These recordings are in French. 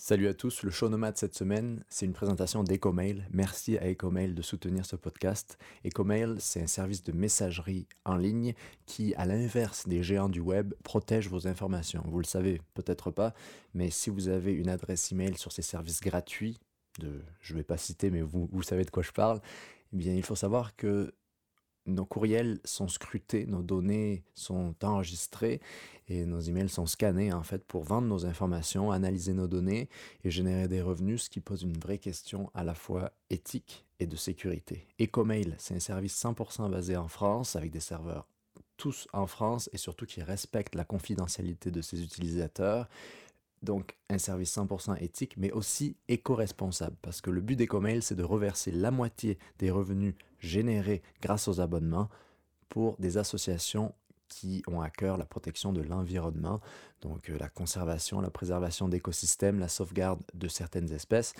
Salut à tous, le show nomade cette semaine, c'est une présentation d'EcoMail. Merci à EcoMail de soutenir ce podcast. EcoMail, c'est un service de messagerie en ligne qui, à l'inverse des géants du web, protège vos informations. Vous le savez peut-être pas, mais si vous avez une adresse email sur ces services gratuits, de, je ne vais pas citer, mais vous, vous savez de quoi je parle, eh bien, il faut savoir que nos courriels sont scrutés, nos données sont enregistrées et nos emails sont scannés en fait pour vendre nos informations, analyser nos données et générer des revenus, ce qui pose une vraie question à la fois éthique et de sécurité. EcoMail, c'est un service 100% basé en France avec des serveurs tous en France et surtout qui respectent la confidentialité de ses utilisateurs. Donc un service 100% éthique, mais aussi éco-responsable, parce que le but d'EcoMail, c'est de reverser la moitié des revenus générés grâce aux abonnements pour des associations qui ont à cœur la protection de l'environnement, donc euh, la conservation, la préservation d'écosystèmes, la sauvegarde de certaines espèces.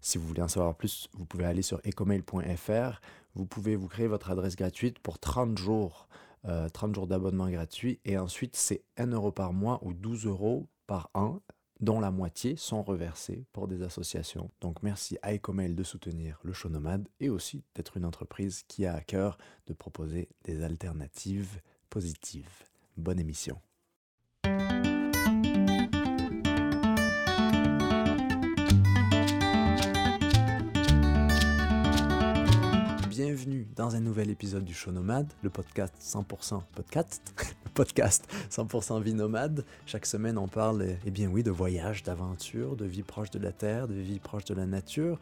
Si vous voulez en savoir plus, vous pouvez aller sur ecomail.fr. Vous pouvez vous créer votre adresse gratuite pour 30 jours, 30 euh, jours d'abonnement gratuit. Et ensuite, c'est 1 euro par mois ou 12 euros par an dont la moitié sont reversés pour des associations. Donc merci à Ecomail de soutenir le show nomade et aussi d'être une entreprise qui a à cœur de proposer des alternatives positives. Bonne émission. Bienvenue dans un nouvel épisode du Show Nomade, le podcast 100% podcast, le podcast 100% vie nomade. Chaque semaine, on parle, eh bien oui, de voyage, d'aventure, de vie proche de la terre, de vie proche de la nature,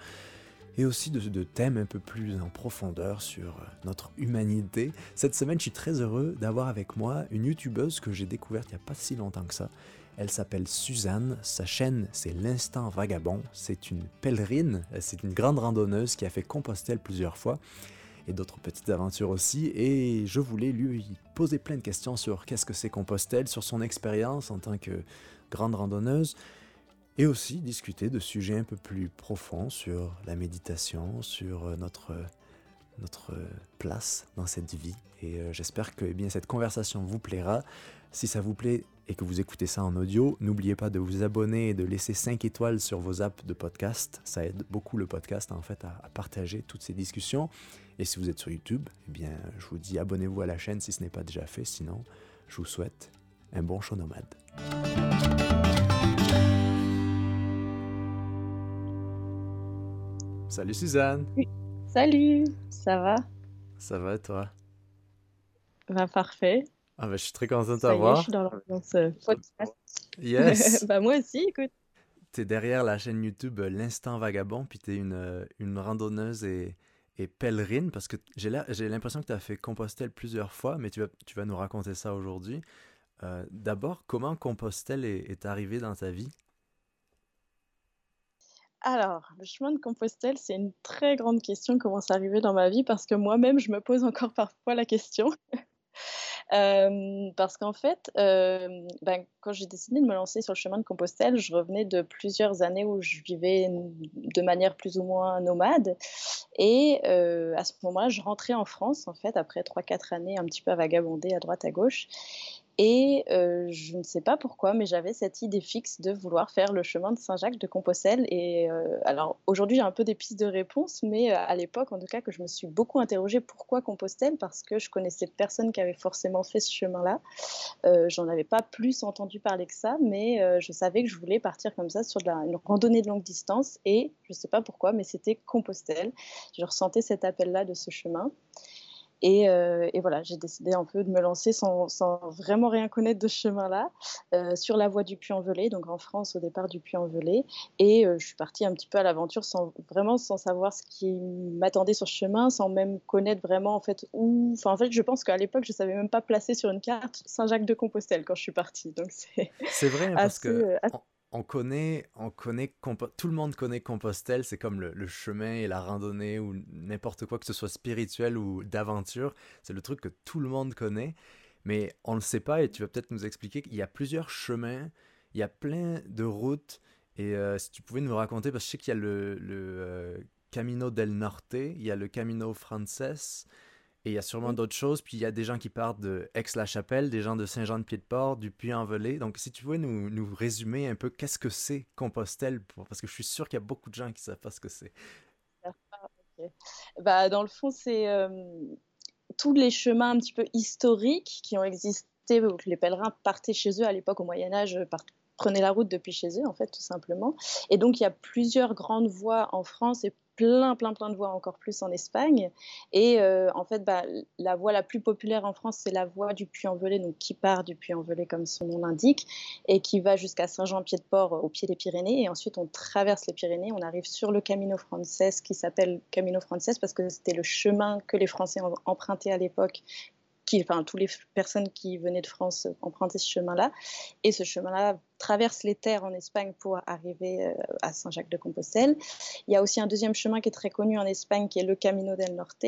et aussi de, de thèmes un peu plus en profondeur sur euh, notre humanité. Cette semaine, je suis très heureux d'avoir avec moi une youtubeuse que j'ai découverte il n'y a pas si longtemps que ça. Elle s'appelle Suzanne, sa chaîne c'est l'Instant Vagabond, c'est une pèlerine, c'est une grande randonneuse qui a fait Compostelle plusieurs fois et d'autres petites aventures aussi. Et je voulais lui poser plein de questions sur qu'est-ce que c'est Compostelle, sur son expérience en tant que grande randonneuse, et aussi discuter de sujets un peu plus profonds sur la méditation, sur notre, notre place dans cette vie. Et euh, j'espère que eh bien, cette conversation vous plaira. Si ça vous plaît et que vous écoutez ça en audio, n'oubliez pas de vous abonner et de laisser 5 étoiles sur vos apps de podcast. Ça aide beaucoup le podcast en fait à, à partager toutes ces discussions. Et si vous êtes sur YouTube, eh bien, je vous dis abonnez-vous à la chaîne si ce n'est pas déjà fait. Sinon, je vous souhaite un bon show nomade. Salut Suzanne. Salut, ça va? Ça va toi? Va parfait. Ah bah, je suis très content de t'avoir. Je suis dans l'ambiance euh, podcast. Yes. bah moi aussi, écoute. Tu es derrière la chaîne YouTube euh, L'Instant Vagabond, puis tu es une, euh, une randonneuse et, et pèlerine, parce que j'ai l'impression que tu as fait Compostelle plusieurs fois, mais tu vas, tu vas nous raconter ça aujourd'hui. D'abord, comment Compostelle est, est arrivé dans ta vie? Alors, le chemin de Compostelle, c'est une très grande question, comment c'est arrivé dans ma vie, parce que moi-même, je me pose encore parfois la question. Euh, parce qu'en fait, euh, ben, quand j'ai décidé de me lancer sur le chemin de Compostelle, je revenais de plusieurs années où je vivais de manière plus ou moins nomade. Et euh, à ce moment-là, je rentrais en France, en fait, après 3-4 années un petit peu à vagabonder à droite à gauche. Et euh, je ne sais pas pourquoi, mais j'avais cette idée fixe de vouloir faire le chemin de Saint-Jacques de Compostelle. Et euh, alors aujourd'hui, j'ai un peu des pistes de réponse, mais euh, à l'époque, en tout cas, que je me suis beaucoup interrogée pourquoi Compostelle, parce que je connaissais personne qui avait forcément fait ce chemin-là. J'en avais pas plus entendu parler que ça, mais je savais que je voulais partir comme ça sur une randonnée de longue distance. Et je ne sais pas pourquoi, mais c'était Compostelle. Je ressentais cet appel-là de ce chemin. Euh, et, voilà, j'ai décidé un peu de me lancer sans, vraiment rien connaître de ce chemin-là, euh, sur la voie du Puy-en-Velay, donc en France au départ du Puy-en-Velay. Et euh, je suis partie un petit peu à l'aventure sans vraiment sans savoir ce qui m'attendait sur ce chemin, sans même connaître vraiment en fait où. Enfin, en fait, je pense qu'à l'époque, je savais même pas placer sur une carte Saint-Jacques-de-Compostelle quand je suis partie. Donc c'est. C'est vrai parce que on connaît, on connaît, tout le monde connaît Compostelle, c'est comme le, chemin et la randonnée ou n'importe quoi que ce soit spirituel ou d'aventure, c'est le truc que tout le monde connaît, mais on ne le sait pas et tu vas peut-être nous expliquer qu'il y a plusieurs chemins, il y a plein de routes et euh, si tu pouvais nous raconter, parce que je sais qu'il y a le, euh, Camino del Norte, il y a le Camino Frances Et il y a sûrement d'autres choses. Puis il y a des gens qui partent de Aix-la-Chapelle, des gens de Saint-Jean-de-Pied-de-Port, du Puy-en-Velay. Donc, si tu pouvais nous, nous résumer un peu qu'est-ce que c'est Compostelle, parce que je suis sûr qu'il y a beaucoup de gens qui ne savent pas ce que c'est. bah, dans le fond, c'est euh, tous les chemins un petit peu historiques qui ont existé, où les pèlerins partaient chez eux à l'époque au Moyen Âge, prenaient la route depuis chez eux, en fait, tout simplement. Et donc, il y a plusieurs grandes voies en France et plein, plein, plein de voies encore plus en Espagne. Et euh, en fait, bah, la voie la plus populaire en France, c'est la voie du Puy-en-Velay, donc qui part du Puy-en-Velay comme son nom l'indique, et qui va jusqu'à Saint-Jean-Pied-de-Port au pied des Pyrénées. Et ensuite, on traverse les Pyrénées, on arrive sur le Camino Frances, qui s'appelle Camino Frances parce que c'était le chemin que les Français emprunté à l'époque qui, enfin, toutes les personnes qui venaient de France empruntaient ce chemin-là. Et ce chemin-là traverse les terres en Espagne pour arriver euh, à Saint-Jacques-de-Compostelle. Il y a aussi un deuxième chemin qui est très connu en Espagne, qui est le Camino del Norte,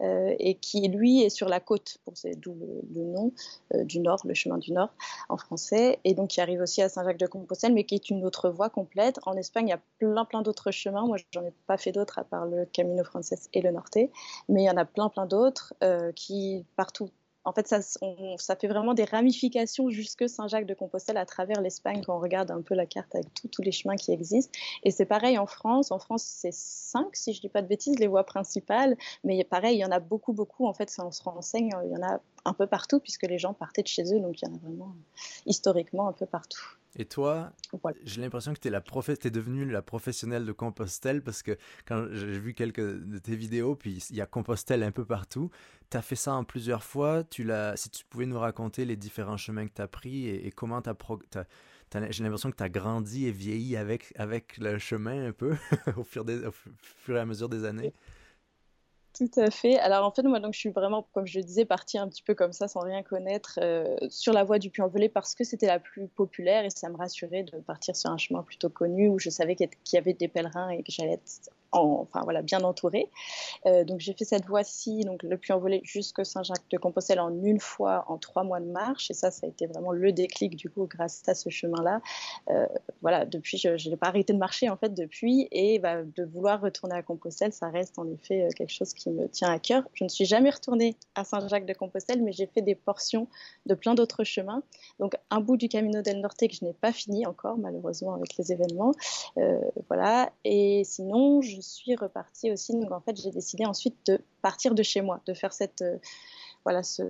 euh, et qui, lui, est sur la côte, pour d'où le, nom euh, du Nord, le chemin du Nord en français, et donc qui arrive aussi à Saint-Jacques-de-Compostelle, mais qui est une autre voie complète. En Espagne, il y a plein, plein d'autres chemins. Moi, j'en ai pas fait d'autres à part le Camino Frances et le Norte, mais il y en a plein, plein d'autres qui, partout en fait, ça, fait vraiment des ramifications jusque Saint-Jacques-de-Compostelle à travers l'Espagne quand on regarde un peu la carte avec tous les chemins qui existent. Et c'est pareil en France. En France, c'est cinq, si je ne dis pas de bêtises, les voies principales. Mais pareil, il y en a beaucoup, beaucoup. En fait, ça, on se renseigne, il y en a un peu partout puisque les gens partaient de chez eux. Donc, il y en a vraiment historiquement un peu partout. Et toi, j'ai l'impression que tu es, devenue la professionnelle de Compostelle parce que quand j'ai vu quelques de tes vidéos, puis il y a Compostelle un peu partout. Tu as fait ça en plusieurs fois. Tu si tu pouvais nous raconter les différents chemins que tu as pris et, comment tu as, j'ai l'impression que tu as grandi et vieilli avec, avec le chemin un peu au, fur des, au fur et à mesure des années. Tout à fait. Alors en fait, moi, donc, je suis vraiment, comme je le disais, partie un petit peu comme ça, sans rien connaître, euh, sur la voie du Puy-en-Velay parce que c'était la plus populaire et ça me rassurait de partir sur un chemin plutôt connu où je savais qu'il y avait des pèlerins et que j'allais être enfin voilà, bien entouré. Euh, donc j'ai fait cette voie-ci, donc le Puy-en-Velay jusqu'à Saint-Jacques-de-Compostelle en une fois, en trois mois de marche. Et ça, ça a été vraiment le déclic du coup grâce à ce chemin-là. Euh, voilà, depuis, je n'ai pas arrêté de marcher en fait depuis. Et bah, de vouloir retourner à Compostelle, ça reste en effet euh, quelque chose qui me tient à cœur. Je ne suis jamais retournée à Saint-Jacques-de-Compostelle, mais j'ai fait des portions de plein d'autres chemins. Donc un bout du Camino del Norte que je n'ai pas fini encore, malheureusement, avec les événements. voilà. Et sinon, je suis repartie aussi. Donc en fait, j'ai décidé ensuite de partir de chez moi, de faire cette euh, voilà ce,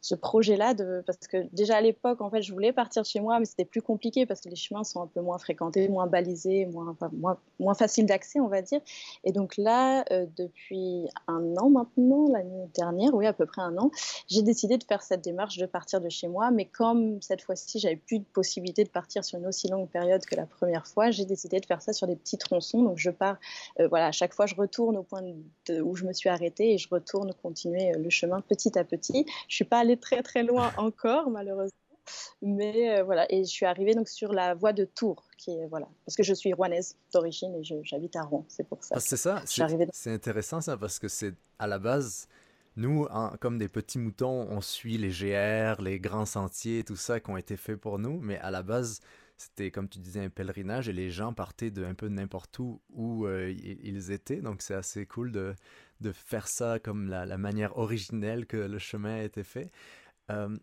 ce, projet-là parce que déjà à l'époque en fait je voulais partir chez moi mais c'était plus compliqué parce que les chemins sont un peu moins fréquentés moins balisés moins moins, moins facile d'accès on va dire. Et donc là euh, depuis un an maintenant l'année dernière oui à peu près un an j'ai décidé de faire cette démarche de partir de chez moi. Mais comme cette fois-ci j'avais plus de possibilité de partir sur une aussi longue période que la première fois j'ai décidé de faire ça sur des petits tronçons. Donc je pars euh, voilà à chaque fois je retourne au point où je me suis arrêtée et je retourne continuer euh, le chemin petit à petit. Je suis pas allée très très loin encore, malheureusement. Mais euh, voilà, et je suis arrivée donc sur la voie de Tours, qui est voilà, parce que je suis rouennaise d'origine et j'habite à Rouen, c'est pour ça. Ah, c'est ça, c'est intéressant ça, parce que c'est à la base, nous, comme des petits moutons, on suit les GR, les grands sentiers, tout ça qui ont été faits pour nous, mais à la base, c'était comme tu disais un pèlerinage et les gens partaient de un peu n'importe où où euh, ils étaient, donc c'est assez cool de de faire ça comme la, manière originelle que le chemin a été fait. Euh,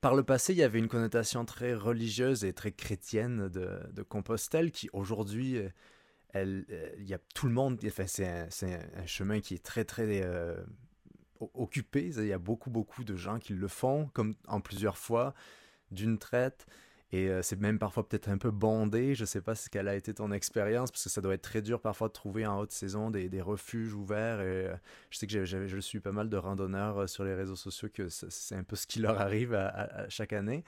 par le passé, il y avait une connotation très religieuse et très chrétienne de, Compostelle qui aujourd'hui, euh, elle, il y a tout le monde, enfin, c'est un, chemin qui est très très occupé, il y a beaucoup beaucoup de gens qui le font comme en plusieurs fois d'une traite. Et euh, c'est même parfois peut-être un peu bondé. Je ne sais pas ce qu'elle a été ton expérience, parce que ça doit être très dur parfois de trouver en haute saison des, refuges ouverts. Et euh, je sais que je suis pas mal de randonneurs euh, sur les réseaux sociaux, que c'est un peu ce qui leur arrive à, chaque année.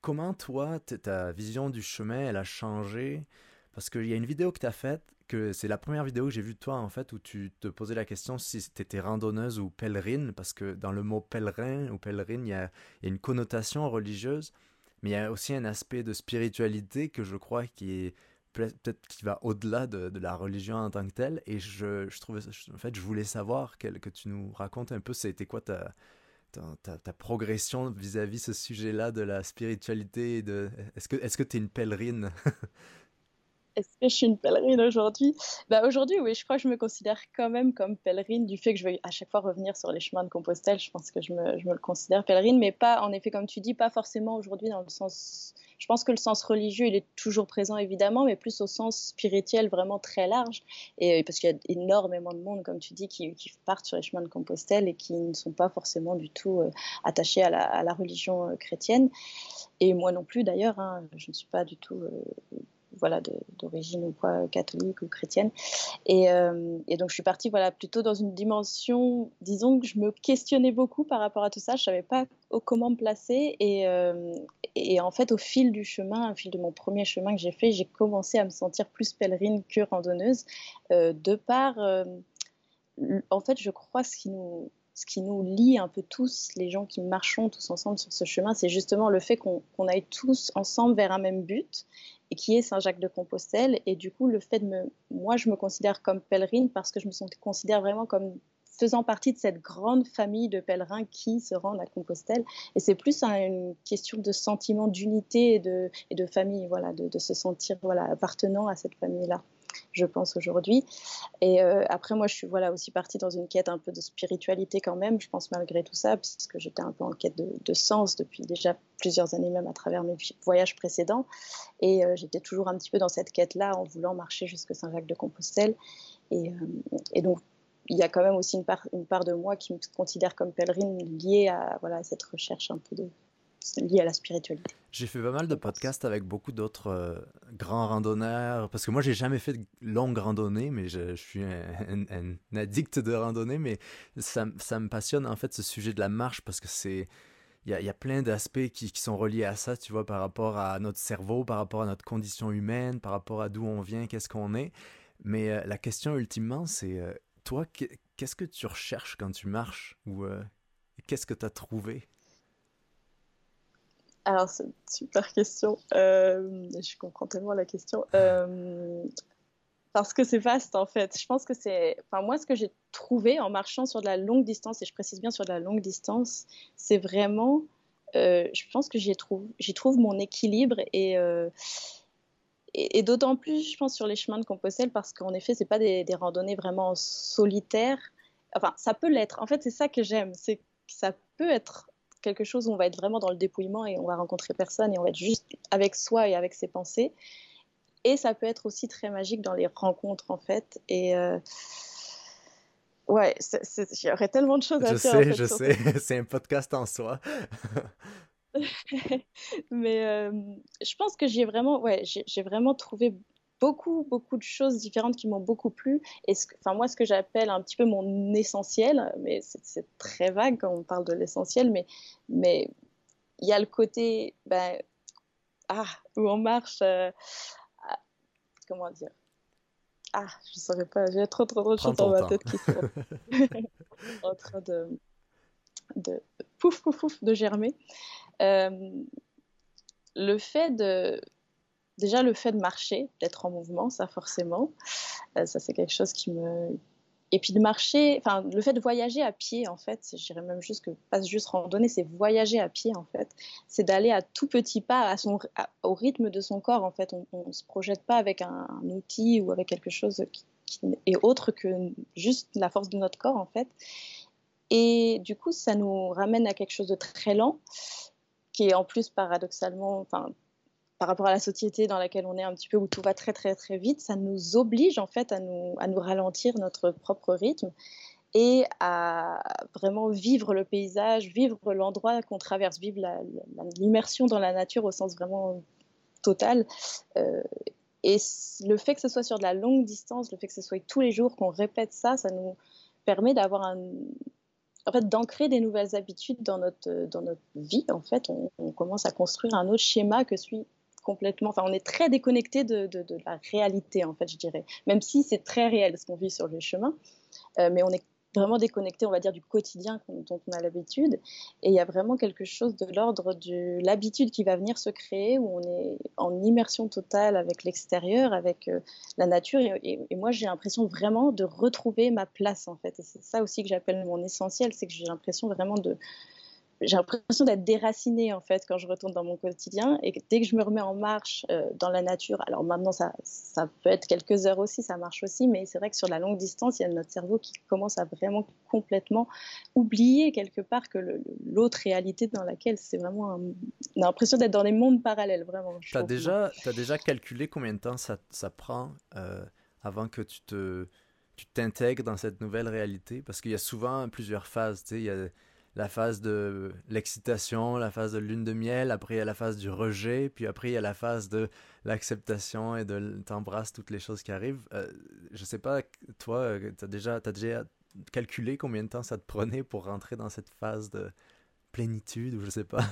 comment toi, ta vision du chemin, elle a changé? Parce qu'il y a une vidéo que tu as faite, que c'est la première vidéo que j'ai vue de toi, en fait, où tu te posais la question si tu étais randonneuse ou pèlerine, parce que dans le mot pèlerin ou pèlerine, il y a une connotation religieuse mais il y a aussi un aspect de spiritualité que je crois qui est peut-être qui va au-delà de, la religion en tant que telle. Et je, je trouvais, en fait, je voulais savoir que, tu nous racontes un peu, c'était quoi ta, ta, progression vis-à-vis -vis ce sujet-là de la spiritualité. De, est-ce que tu es une pèlerine? Est-ce que je suis une pèlerine aujourd'hui? Bah Aujourd'hui, oui, je crois que je me considère quand même comme pèlerine du fait que je vais à chaque fois revenir sur les chemins de Compostelle. Je pense que je me, je me le considère pèlerine, mais pas, en effet, comme tu dis, pas forcément aujourd'hui dans le sens. Je pense que le sens religieux, il est toujours présent évidemment, mais plus au sens spirituel vraiment très large. Et parce qu'il y a énormément de monde, comme tu dis, qui, qui, partent sur les chemins de Compostelle et qui ne sont pas forcément du tout euh, attachés à la, à la religion euh, chrétienne. Et moi non plus d'ailleurs, hein, je ne suis pas du tout. Euh, voilà, d'origine ou quoi, catholique ou chrétienne. Et, euh, et, donc je suis partie voilà, plutôt dans une dimension, disons que je me questionnais beaucoup par rapport à tout ça, je ne savais pas comment me placer. Et, euh, et, en fait, au fil du chemin, au fil de mon premier chemin que j'ai fait, j'ai commencé à me sentir plus pèlerine que randonneuse, euh, de par, en fait, je crois, ce qui nous ce qui nous lie un peu tous, les gens qui marchons tous ensemble sur ce chemin, c'est justement le fait qu'on aille tous ensemble vers un même but qui est Saint-Jacques-de-Compostelle. Et du coup, le fait de me. Moi, je me considère comme pèlerine parce que je me considère vraiment comme faisant partie de cette grande famille de pèlerins qui se rendent à Compostelle. Et c'est plus une question de sentiment d'unité et de, et de famille, voilà, de, de se sentir voilà, appartenant à cette famille-là je pense, aujourd'hui. Et euh, après, moi, je suis voilà, aussi partie dans une quête un peu de spiritualité quand même, je pense, malgré tout ça, puisque j'étais un peu en quête de, sens depuis déjà plusieurs années, même à travers mes voyages précédents. Et euh, j'étais toujours un petit peu dans cette quête-là, en voulant marcher jusqu'à Saint-Jacques-de-Compostelle. Et, euh, et, donc, il y a quand même aussi une part, une part de moi qui me considère comme pèlerine liée à, voilà, à cette recherche un peu de, lié à la spiritualité. J'ai fait pas mal de podcasts avec beaucoup d'autres euh, grands randonneurs, parce que moi, j'ai jamais fait de longues randonnées, mais je, suis un, addict de randonnée, mais ça, ça, me passionne en fait ce sujet de la marche, parce que c'est... Il y a, plein d'aspects qui, qui, sont reliés à ça, tu vois, par rapport à notre cerveau, par rapport à notre condition humaine, par rapport à d'où on vient, qu'est-ce qu'on est. Mais euh, la question ultimement, c'est, euh, toi, qu'est-ce que tu recherches quand tu marches? Ou qu'est-ce que tu as trouvé? Alors, c'est une super question. Euh, je comprends tellement la question. Euh, parce que c'est vaste, en fait. Je pense que c'est. Enfin, moi, ce que j'ai trouvé en marchant sur de la longue distance, et je précise bien sur de la longue distance, c'est vraiment. Euh, je pense que j'y trouve, mon équilibre et. d'autant plus, je pense, sur les chemins de Compostelle, parce qu'en effet, c'est pas des, des randonnées vraiment solitaires. Enfin, ça peut l'être. En fait, c'est ça que j'aime. C'est que ça peut être quelque chose où on va être vraiment dans le dépouillement et on va rencontrer personne et on va être juste avec soi et avec ses pensées. Et ça peut être aussi très magique dans les rencontres en fait. Et euh, ouais, il y aurait tellement de choses à je dire. Sais, je sais, c'est un podcast en soi. Mais euh, je pense que j'ai vraiment, ouais, j'ai vraiment trouvé beaucoup, beaucoup de choses différentes qui m'ont beaucoup plu. Et ce, enfin, moi, ce que j'appelle un petit peu mon essentiel, mais c'est très vague quand on parle de l'essentiel, mais mais il y a le côté, ben, ah, où on marche, euh, ah, comment dire? Ah, je ne saurais pas, j'ai trop, trop, trop de choses dans ma tête qui sont en train de, de pouf, pouf, pouf, de germer. Euh, le fait de déjà le fait de marcher, d'être en mouvement, ça forcément, euh, ça c'est quelque chose qui me... Et puis de marcher, enfin le fait de voyager à pied en fait, je dirais même juste que pas juste randonner, c'est voyager à pied en fait, c'est d'aller à tout petit pas à son, au rythme de son corps en fait, on ne se projette pas avec un, outil ou avec quelque chose qui, qui est autre que juste la force de notre corps en fait. Et du coup, ça nous ramène à quelque chose de très lent, qui est en plus paradoxalement, enfin par rapport à la société dans laquelle on est un petit peu où tout va très très très vite, ça nous oblige en fait à nous, à nous ralentir notre propre rythme et à vraiment vivre le paysage, vivre l'endroit qu'on traverse, vivre l'immersion dans la nature au sens vraiment total. Euh, et le fait que ce soit sur de la longue distance, le fait que ce soit tous les jours qu'on répète ça, ça nous permet d'avoir un, en fait, d'ancrer des nouvelles habitudes dans notre, dans notre vie. En fait, on, on, commence à construire un autre schéma que celui complètement. Enfin, on est très déconnecté de, la réalité, en fait, je dirais. Même si c'est très réel ce qu'on vit sur le chemin, euh, mais on est vraiment déconnecté, on va dire, du quotidien dont on a l'habitude. Et il y a vraiment quelque chose de l'ordre de l'habitude qui va venir se créer, où on est en immersion totale avec l'extérieur, avec euh, la nature. Et, et moi, j'ai l'impression vraiment de retrouver ma place, en fait. Et c'est ça aussi que j'appelle mon essentiel, c'est que j'ai l'impression vraiment de j'ai l'impression d'être déracinée en fait quand je retourne dans mon quotidien et dès que je me remets en marche euh, dans la nature, alors maintenant ça, ça peut être quelques heures aussi, ça marche aussi, mais c'est vrai que sur la longue distance, il y a notre cerveau qui commence à vraiment complètement oublier quelque part que l'autre réalité dans laquelle c'est vraiment, on a l'impression d'être dans des mondes parallèles vraiment. Tu as déjà, as déjà calculé combien de temps ça, ça prend euh, avant que tu te tu t'intègres dans cette nouvelle réalité? Parce qu'il y a souvent plusieurs phases, tu sais, il y a la phase de l'excitation, la phase de lune de miel, après il y a la phase du rejet, puis après il y a la phase de l'acceptation et de t'embrasses toutes les choses qui arrivent. Euh, je sais pas, toi, euh, tu as déjà, as déjà calculé combien de temps ça te prenait pour rentrer dans cette phase de plénitude ou je sais pas?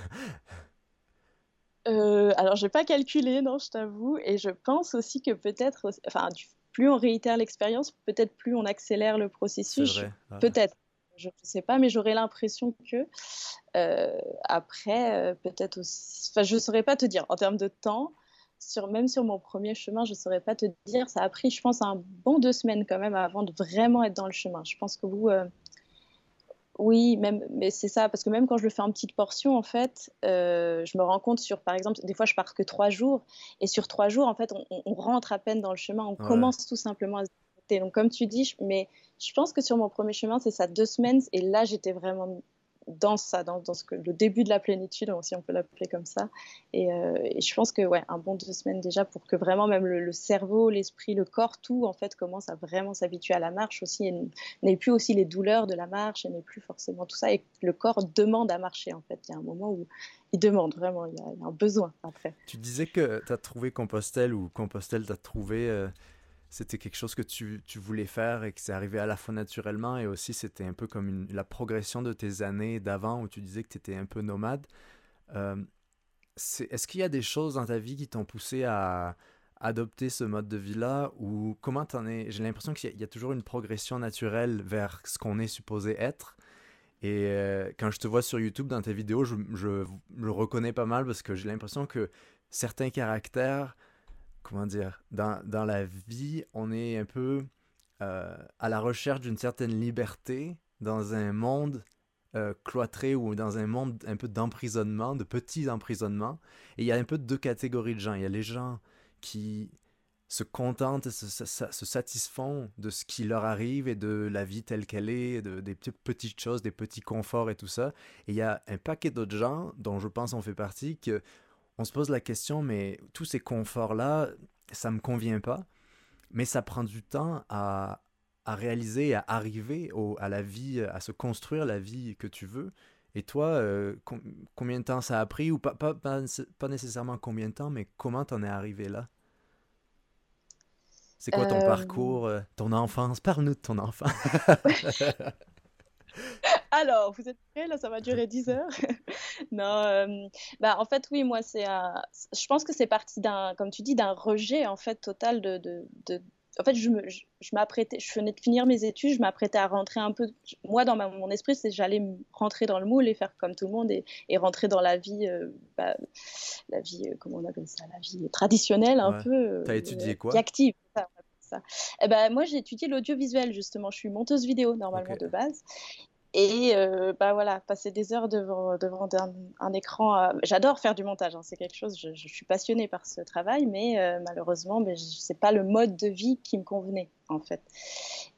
Euh, alors, je n'ai pas calculé, non, je t'avoue. Et je pense aussi que peut-être, enfin, plus on réitère l'expérience, peut-être plus on accélère le processus. Peut-être je ne sais pas, mais j'aurais l'impression que euh, après, euh, peut-être aussi, enfin, je ne saurais pas te dire en termes de temps. Sur, même sur mon premier chemin, je ne saurais pas te dire. Ça a pris, je pense, un bon deux semaines quand même avant de vraiment être dans le chemin. Je pense que vous, euh, oui, même, mais c'est ça, parce que même quand je le fais en petites portions, en fait, je me rends compte sur, par exemple, des fois je pars que trois jours, et sur trois jours, en fait, on, rentre à peine dans le chemin, on commence tout simplement à se donc, comme tu dis, mais je pense que sur mon premier chemin, c'est ça, deux semaines. Et là, j'étais vraiment dans ça, dans, le début de la plénitude, si on peut l'appeler comme ça. Euh, et, je pense que, ouais, un bon deux semaines déjà pour que vraiment même le, cerveau, l'esprit, le corps, tout, en fait, commence à vraiment s'habituer à la marche aussi. Et n'ait plus aussi les douleurs de la marche, et n'est plus forcément tout ça. Et le corps demande à marcher, en fait. Il y a un moment où il demande vraiment, il y a, un besoin après. Tu disais que tu as trouvé Compostelle ou Compostelle t'a trouvé. Euh, c'était quelque chose que tu, tu, voulais faire et que c'est arrivé à la fois naturellement et aussi c'était un peu comme la progression de tes années d'avant où tu disais que tu étais un peu nomade. Euh, est-ce qu'il y a des choses dans ta vie qui t'ont poussé à adopter ce mode de vie-là ou comment t'en es? J'ai l'impression qu'il y, a toujours une progression naturelle vers ce qu'on est supposé être. Et euh, quand je te vois sur YouTube dans tes vidéos, je, je, je le reconnais pas mal parce que j'ai l'impression que certains caractères comment dire, dans, dans, la vie, on est un peu euh, à la recherche d'une certaine liberté dans un monde euh, cloîtré ou dans un monde un peu d'emprisonnement, de petits emprisonnements. Et il y a un peu deux catégories de gens. Il y a les gens qui se contentent, se, satisfont de ce qui leur arrive et de la vie telle qu'elle est, de, des petites choses, des petits conforts et tout ça. Et il y a un paquet d'autres gens, dont je pense on fait partie, que on se pose la question, mais tous ces conforts-là, ça me convient pas, mais ça prend du temps à, réaliser, à arriver à la vie, à se construire la vie que tu veux. Et toi, euh, combien de temps ça a pris, ou pas, pas, pas, nécessairement combien de temps, mais comment t'en es arrivé là? C'est quoi ton euh, parcours, euh, ton enfance? Parle-nous de ton enfance. Alors, vous êtes prêts? Là, ça va durer 10 heures. non, euh, bah, en fait, oui, moi, c'est je pense que c'est parti d'un, comme tu dis, d'un rejet, en fait, total de, de, de... En fait, je, me, je, m'apprêtais, je venais de finir mes études, je m'apprêtais à rentrer un peu. Moi, dans mon esprit, c'est j'allais rentrer dans le moule et faire comme tout le monde et, et rentrer dans la vie, euh, bah, la vie, euh, comment on appelle ça, la vie traditionnelle, un peu. T'as étudié quoi? Active. Ça, ça. Eh ben, moi, j'ai étudié l'audiovisuel, justement. Je suis monteuse vidéo, normalement, de base. Et euh, bah voilà, passer des heures devant, devant un, écran. Euh, j'adore faire du montage, hein, c'est quelque chose, je, suis passionnée par ce travail, mais euh, malheureusement, mais c'est pas le mode de vie qui me convenait en fait.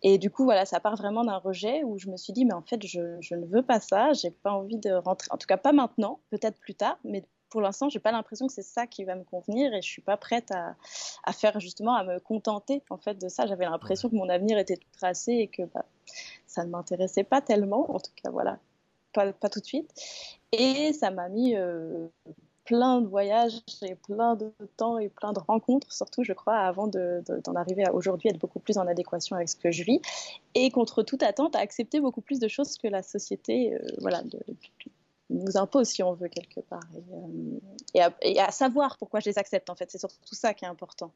Et du coup, voilà, ça part vraiment d'un rejet où je me suis dit, mais en fait, je, je ne veux pas ça, j'ai pas envie de rentrer, en tout cas pas maintenant, peut-être plus tard, mais pour l'instant, j'ai pas l'impression que c'est ça qui va me convenir et je suis pas prête à, à, faire justement à me contenter en fait de ça. J'avais l'impression que mon avenir était tout tracé et que bah, ça ne m'intéressait pas tellement, en tout cas voilà, pas, pas tout de suite. Et ça m'a mis euh, plein de voyages et plein de temps et plein de rencontres, surtout je crois, avant d'en arriver à aujourd'hui être beaucoup plus en adéquation avec ce que je vis et contre toute attente à accepter beaucoup plus de choses que la société, euh, voilà, de, nous impose, si on veut, quelque part. Et, euh, et, à, savoir pourquoi je les accepte, en fait. C'est surtout ça qui est important.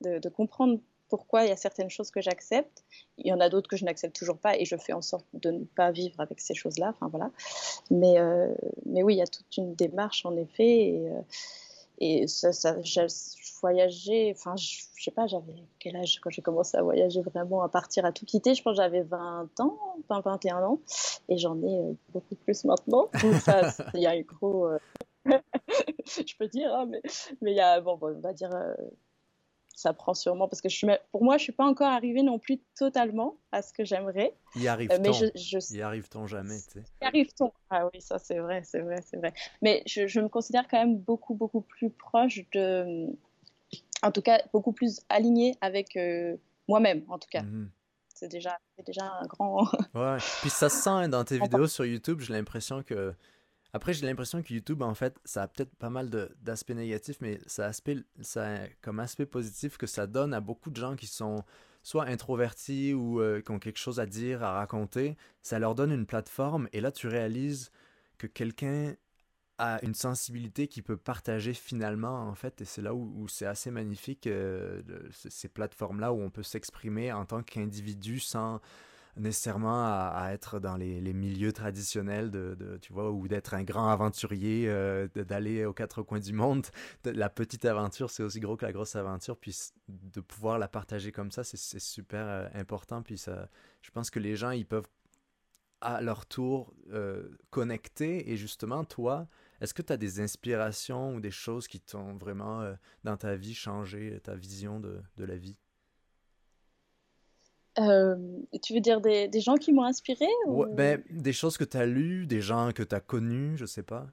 De, comprendre pourquoi il y a certaines choses que j'accepte. Il y en a d'autres que je n'accepte toujours pas et je fais en sorte de ne pas vivre avec ces choses-là. Enfin, voilà. Mais, euh, mais oui, il y a toute une démarche, en effet. Et, euh, et ça, je, voyageais, enfin, je, sais pas, j'avais quel âge quand j'ai commencé à voyager vraiment, à partir, à tout quitter. Je pense que j'avais 20 ans, 20, 21 ans, et j'en ai euh, beaucoup plus maintenant. Il y a un gros. Euh, je peux dire, hein, mais il y a, bon, bon, on va dire, euh, ça prend sûrement parce que je suis, pour moi, je suis pas encore arrivée non plus totalement à ce que j'aimerais. Y arrive-t-on? Mais je, Y arrive-t-on jamais tu sais? Y arrive-t-on? Ah oui, ça c'est vrai, c'est vrai, c'est vrai. Mais je, je, me considère quand même beaucoup, beaucoup plus proche de, en tout cas, beaucoup plus alignée avec euh, moi-même, en tout cas. Mhm. C'est déjà, déjà un grand. ouais. Puis ça se sent hein, dans tes vidéos sur YouTube. J'ai l'impression que après, j'ai l'impression que YouTube, en fait, ça a peut-être pas mal d'aspects négatifs, mais ça, aspect, ça comme aspect positif que ça donne à beaucoup de gens qui sont soit introvertis ou euh, qui ont quelque chose à dire, à raconter. Ça leur donne une plateforme et là, tu réalises que quelqu'un a une sensibilité qui peut partager finalement, en fait, et c'est là où, c'est assez magnifique, euh, ces plateformes-là où on peut s'exprimer en tant qu'individu sans nécessairement à, être dans les, milieux traditionnels de, tu vois ou d'être un grand aventurier euh, d'aller aux quatre coins du monde. La petite aventure c'est aussi gros que la grosse aventure. Puis de pouvoir la partager comme ça c'est super euh, important. Puis je pense que les gens ils peuvent à leur tour euh, connecter. Et justement toi est-ce que tu as des inspirations ou des choses qui t'ont vraiment dans ta vie changé ta vision de la vie? Euh, tu veux dire des, des gens qui m'ont inspiré ben, Des choses que tu as lues, des gens que tu as connus, je sais pas.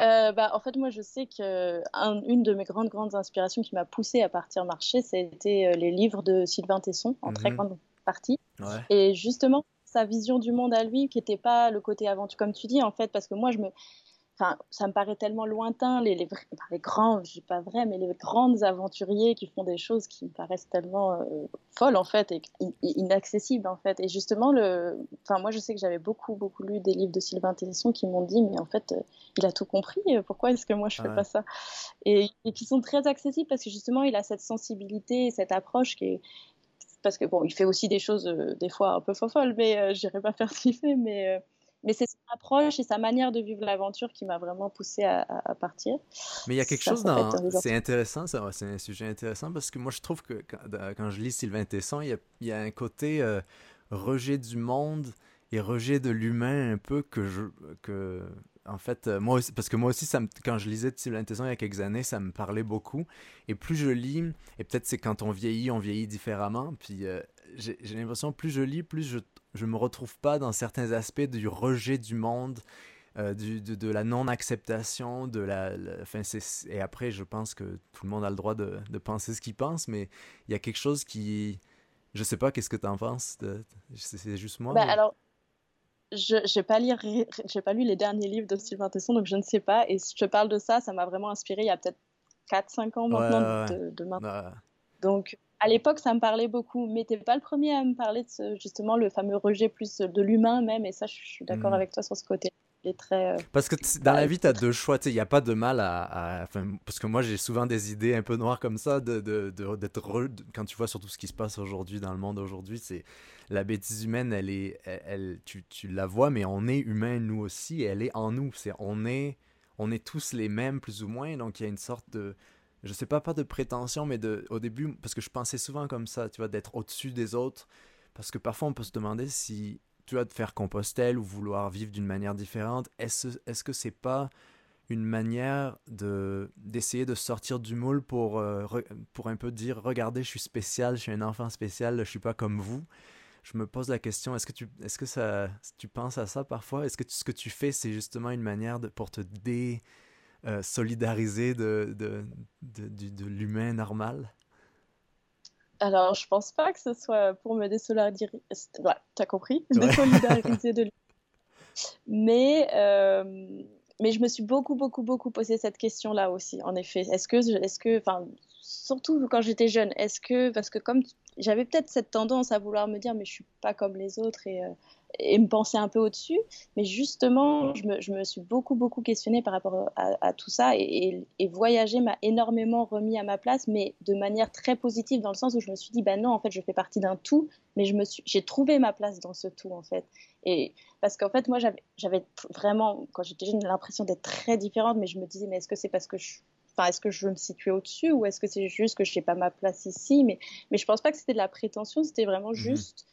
Euh, bah, en fait, moi, je sais que une de mes grandes, grandes inspirations qui m'a poussée à partir marcher, c'était euh, les livres de Sylvain Tesson, en très mhm. grande partie. Et justement, sa vision du monde à lui, qui n'était pas le côté aventure, comme tu dis, en fait, parce que moi, je me, Enfin, ça me paraît tellement lointain, les, les, les grands, je dis pas vrai, mais les grandes aventuriers qui font des choses qui me paraissent tellement euh, folles en fait et, inaccessibles en fait. Et justement, le, enfin moi je sais que j'avais beaucoup beaucoup lu des livres de Sylvain Tesson qui m'ont dit mais en fait euh, il a tout compris, euh, pourquoi est-ce que moi je fais pas ça? Et, qui sont très accessibles parce que justement il a cette sensibilité, cette approche qui est parce que bon il fait aussi des choses des fois un peu folles, mais je n'irai pas faire ce qu'il fait, mais mais c'est son approche et sa manière de vivre l'aventure qui m'a vraiment poussé à, partir. Mais il y a quelque chose dans. C'est intéressant, c'est un sujet intéressant parce que moi je trouve que quand, je lis Sylvain Tesson, il y a, il y a un côté euh, rejet du monde et rejet de l'humain un peu que je. Que, en fait, euh, moi aussi, parce que moi aussi, ça quand je lisais Sylvain Tesson il y a quelques années, ça me parlait beaucoup. Et plus je lis, et peut-être c'est quand on vieillit, on vieillit différemment. Puis euh, j'ai l'impression, plus je lis, plus je je me retrouve pas dans certains aspects du rejet du monde, euh, du, de, la non-acceptation, de la, et après, je pense que tout le monde a le droit de, de penser ce qu'il pense, mais il y a quelque chose qui, je sais pas, qu'est-ce que tu en penses C'est juste moi. Bah, alors, je n'ai pas, pas lu les derniers livres de Sylvain Tesson, donc je ne sais pas. Et si je parle de ça, ça m'a vraiment inspiré il y a peut-être 4-5 ans maintenant de, de maintenant. Donc, à l'époque, ça me parlait beaucoup, mais t'es pas le premier à me parler de ce, justement le fameux rejet plus de l'humain même, et ça, je suis d'accord mm. avec toi sur ce côté. Très, euh, Parce que dans la vie, tu as deux choix. Il n'y a pas de mal à. parce que moi, j'ai souvent des idées un peu noires comme ça. De, de, de, quand tu vois surtout ce qui se passe aujourd'hui dans le monde aujourd'hui, c'est la bêtise humaine, elle est, elle, tu, tu, la vois, mais on est humain nous aussi. elle est en nous. C'est on est, on est tous les mêmes plus ou moins. Donc il y a une sorte de je sais pas, pas de prétention, mais de, au début, parce que je pensais souvent comme ça, tu vois, d'être au-dessus des autres. Parce que parfois, on peut se demander si, tu vas de faire Compostelle ou vouloir vivre d'une manière différente, est-ce est que c'est pas une manière de d'essayer de sortir du moule pour, euh, pour un peu dire regardez je suis spécial je suis un enfant spécial je suis pas comme vous? Je me pose la question est-ce que tu est-ce que ça tu penses à ça parfois? Est-ce que ce que tu fais c'est justement une manière de pour te dé euh, solidariser de, de, de, de, l'humain normal? Alors, je pense pas que ce soit pour me désolidariser. Ouais, t'as compris? Désolidariser de l'humain. Mais, euh, mais je me suis beaucoup, beaucoup, beaucoup posé cette question-là aussi, en effet. Est-ce que, est-ce que, surtout quand j'étais jeune, est-ce que, parce que comme j'avais peut-être cette tendance à vouloir me dire mais je suis pas comme les autres et, euh, et me penser un peu au-dessus. Mais justement, je me, je me, suis beaucoup, beaucoup questionnée par rapport à, tout ça et, et, voyager m'a énormément remis à ma place, mais de manière très positive dans le sens où je me suis dit, bah non, en fait, je fais partie d'un tout, mais je me suis, j'ai trouvé ma place dans ce tout, en fait. Et parce qu'en fait, moi, j'avais vraiment, quand j'étais jeune, l'impression d'être très différente, mais je me disais, mais est-ce que c'est parce que je Enfin, est-ce que je veux me situer au-dessus ou est-ce que c'est juste que je n'ai pas ma place ici? Mais, mais je pense pas que c'était de la prétention, c'était vraiment mmh juste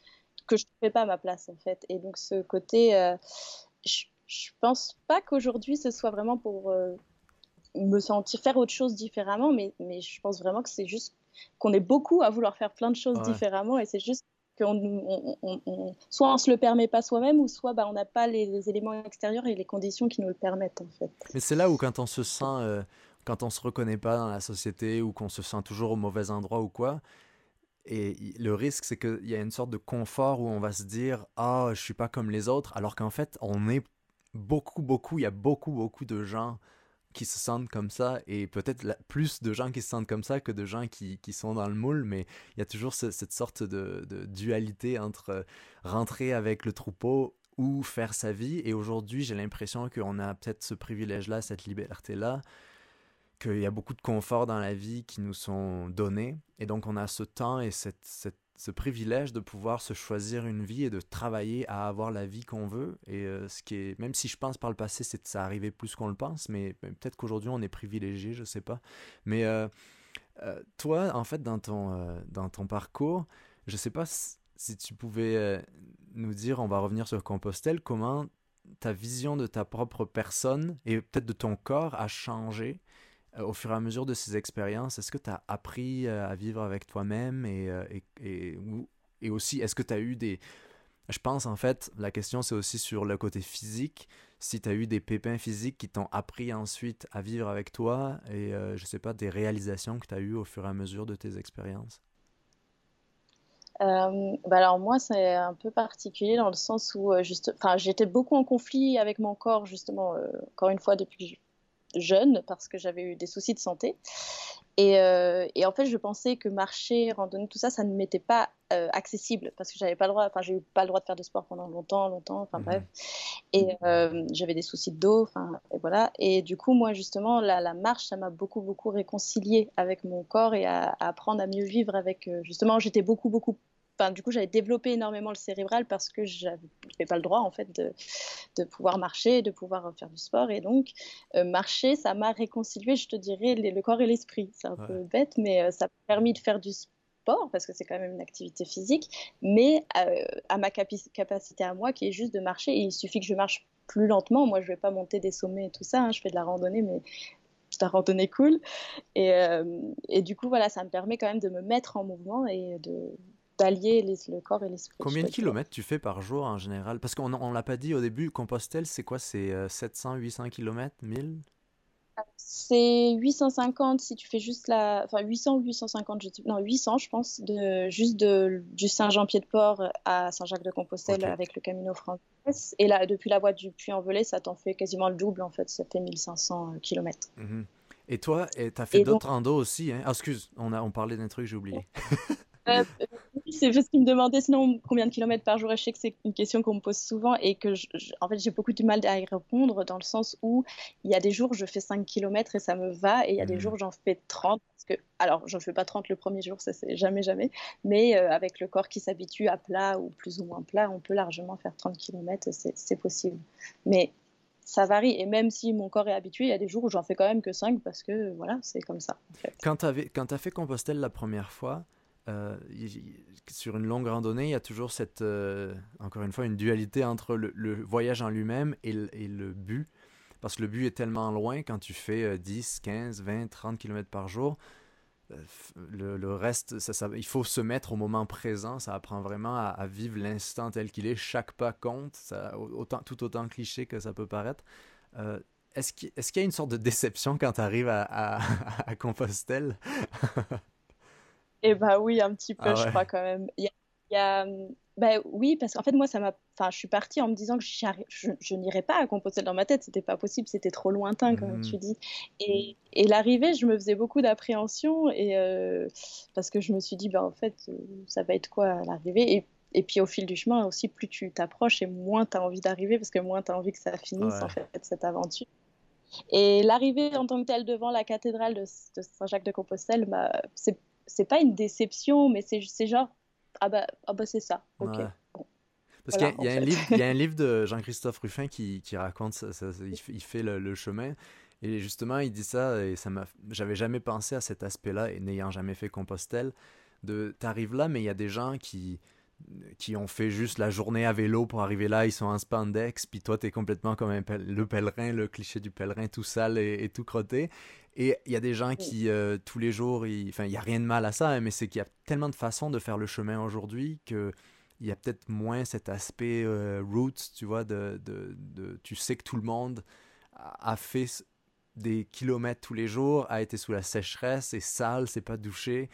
que je ne trouvais pas ma place en fait. Et donc ce côté, euh, je, je pense pas qu'aujourd'hui ce soit vraiment pour euh, me sentir faire autre chose différemment, mais, mais je pense vraiment que c'est juste qu'on est beaucoup à vouloir faire plein de choses différemment et c'est juste qu'on on, on, soit on se le permet pas soi-même ou soit bah, on n'a pas les, éléments extérieurs et les conditions qui nous le permettent en fait. Mais c'est là où quand on se sent, euh, quand on se reconnaît pas dans la société ou qu'on se sent toujours au mauvais endroit ou quoi, et le risque, c'est qu'il y a une sorte de confort où on va se dire Ah, je suis pas comme les autres, alors qu'en fait, on est beaucoup, beaucoup, il y a beaucoup, beaucoup de gens qui se sentent comme ça, et peut-être plus de gens qui se sentent comme ça que de gens qui, qui sont dans le moule, mais il y a toujours cette sorte de, de, dualité entre rentrer avec le troupeau ou faire sa vie. Et aujourd'hui, j'ai l'impression qu'on a peut-être ce privilège-là, cette liberté-là, qu'il y a beaucoup de confort dans la vie qui nous sont donnés. Et donc, on a ce temps et ce privilège de pouvoir se choisir une vie et de travailler à avoir la vie qu'on veut. Et euh, ce qui est, même si je pense par le passé, c'est ça arrivait plus qu'on le pense, mais peut-être qu'aujourd'hui on est privilégié, je sais pas. Mais euh, euh, toi, en fait, dans ton, dans ton parcours, je sais pas si tu pouvais nous dire, on va revenir sur Compostelle, comment ta vision de ta propre personne et peut-être de ton corps a changé au fur et à mesure de ces expériences, est-ce que tu as appris euh, à vivre avec toi-même et, euh, et, et, aussi, est-ce que tu as eu des... Je pense en fait, la question c'est aussi sur le côté physique. Si tu as eu des pépins physiques qui t'ont appris ensuite à vivre avec toi et je sais pas, des réalisations que tu as eues au fur et à mesure de tes expériences? bah alors moi c'est un peu particulier dans le sens où enfin j'étais beaucoup en conflit avec mon corps justement encore une fois depuis jeune parce que j'avais eu des soucis de santé. Et, euh, et, en fait, je pensais que marcher, randonner, tout ça, ça ne m'était pas euh, accessible parce que j'avais pas le droit. Enfin, j'ai eu pas le droit de faire de sport pendant longtemps, longtemps. Enfin bref. Mhm. Et euh, j'avais des soucis de dos. Enfin, et voilà. Et du coup, moi, justement, la, la marche, ça m'a beaucoup, beaucoup réconcilié avec mon corps et à, à apprendre à mieux vivre avec. justement, j'étais beaucoup, beaucoup du coup, j'avais développé énormément le cérébral parce que je n'avais pas le droit, en fait, de, pouvoir marcher, de pouvoir faire du sport. Et donc, euh, marcher, ça m'a réconcilié, je te dirais, le corps et l'esprit. C'est un peu bête, mais euh, ça m'a permis de faire du sport parce que c'est quand même une activité physique, mais euh, à ma capacité à moi qui est juste de marcher. Et il suffit que je marche plus lentement. Moi, je vais pas monter des sommets et tout ça. Hein. Je fais de la randonnée, mais de la randonnée cool. Et, et, du coup, voilà, ça me permet quand même de me mettre en mouvement et de, d'allier le corps et l'esprit. Combien de kilomètres tu fais par jour en général? Parce qu'on ne l'a pas dit au début, Compostelle, c'est quoi? C'est 700, 800 kilomètres? 1000 c'est 850 si tu fais juste la. Enfin, 800 ou 850, je... non, 800, je pense, de... juste de... du Saint-Jean-Pied-de-Port à Saint-Jacques-de-Compostelle avec le Camino Frances. Et là, depuis la voie du Puy-en-Velay, ça t'en fait quasiment le double, en fait, ça fait 1500 km. Mhm. Et toi, tu as fait d'autres randos aussi, hein? Ah, excuse, on, a... on parlait d'un truc, j'ai oublié. Euh, c'est parce qu'il me demandait sinon combien de kilomètres par jour. Et je sais que c'est une question qu'on me pose souvent et que en fait j'ai beaucoup de mal à y répondre dans le sens où il y a des jours je fais 5 kilomètres et ça me va et il y a des mmh. jours j'en fais 30 parce que alors j'en fais pas 30 le premier jour ça c'est jamais jamais mais euh, avec le corps qui s'habitue à plat ou plus ou moins plat on peut largement faire 30 kilomètres c'est possible mais ça varie. Et même si mon corps est habitué, il y a des jours où j'en fais quand même que 5 parce que voilà, c'est comme ça. Quand tu as fait Compostelle la première fois, euh, sur une longue randonnée, il y a toujours cette, euh, encore une fois, une dualité entre le, voyage en lui-même et, le but. Parce que le but est tellement loin quand tu fais 10, 15, 20, 30 km par jour. Euh, le, reste, ça, il faut se mettre au moment présent. Ça apprend vraiment à, vivre l'instant tel qu'il est. Chaque pas compte, autant, tout autant cliché que ça peut paraître. est-ce qu'il y a une sorte de déception quand tu arrives à, à Compostelle? Eh bah oui, un petit peu, ah je crois quand même. Il y a, Ben oui, parce qu'en fait, moi, ça m'a. Enfin, je suis partie en me disant que je, je n'irais pas à Compostelle dans ma tête. C'était pas possible, c'était trop lointain, comme tu mmh. dis. Et, et l'arrivée, je me faisais beaucoup d'appréhension et euh, parce que je me suis dit, ben en fait, euh, ça va être quoi l'arrivée? Et, et, puis au fil du chemin aussi, plus tu t'approches et moins tu as envie d'arriver parce que moins tu as envie que ça finisse en fait cette aventure. Et l'arrivée en tant que telle devant la cathédrale de, Saint-Jacques de Compostelle, bah, c'est pas une déception, mais c'est genre ah bah, ah bah c'est ça. Ok. Parce qu'il y, a un livre, il y a un livre de Jean-Christophe Ruffin qui, qui raconte ça, il, fait le, chemin. Et justement, il dit ça, et ça m'a, j'avais jamais pensé à cet aspect-là, et n'ayant jamais fait Compostelle, de t'arrives là, mais il y a des gens qui, qui ont fait juste la journée à vélo pour arriver là, ils sont en spandex, puis toi, tu es complètement comme un le pèlerin, le cliché du pèlerin, tout sale et, tout crotté. Et il y a des gens qui, euh, tous les jours, enfin, il n'y a rien de mal à ça, hein, mais c'est qu'il y a tellement de façons de faire le chemin aujourd'hui que il y a peut-être moins cet aspect euh, roots, tu vois, de, de, de, tu sais que tout le monde a fait des kilomètres tous les jours, a été sous la sécheresse, c'est sale, c'est pas douché.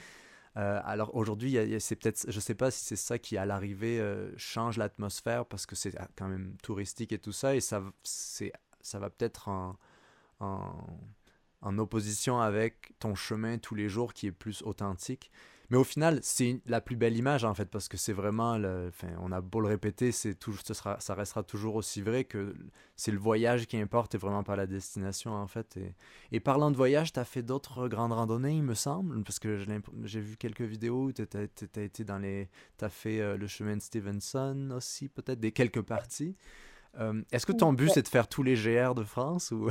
Euh, alors aujourd'hui, c'est peut-être, je sais pas si c'est ça qui à l'arrivée euh, change l'atmosphère parce que c'est quand même touristique et tout ça, et ça, c'est, ça va peut-être en, en, opposition avec ton chemin tous les jours qui est plus authentique. Mais au final, c'est la plus belle image en fait, parce que c'est vraiment, le, enfin, on a beau le répéter, c'est toujours, ça, sera, ça restera toujours aussi vrai que c'est le voyage qui importe et vraiment pas la destination en fait. Et, et parlant de voyage, tu as fait d'autres grandes randonnées, il me semble, parce que j'ai vu quelques vidéos où tu as, été dans les. Tu fait euh, le chemin de Stevenson aussi, peut-être, des quelques parties. Euh, est-ce que ton but c'est de faire tous les GR de France ou?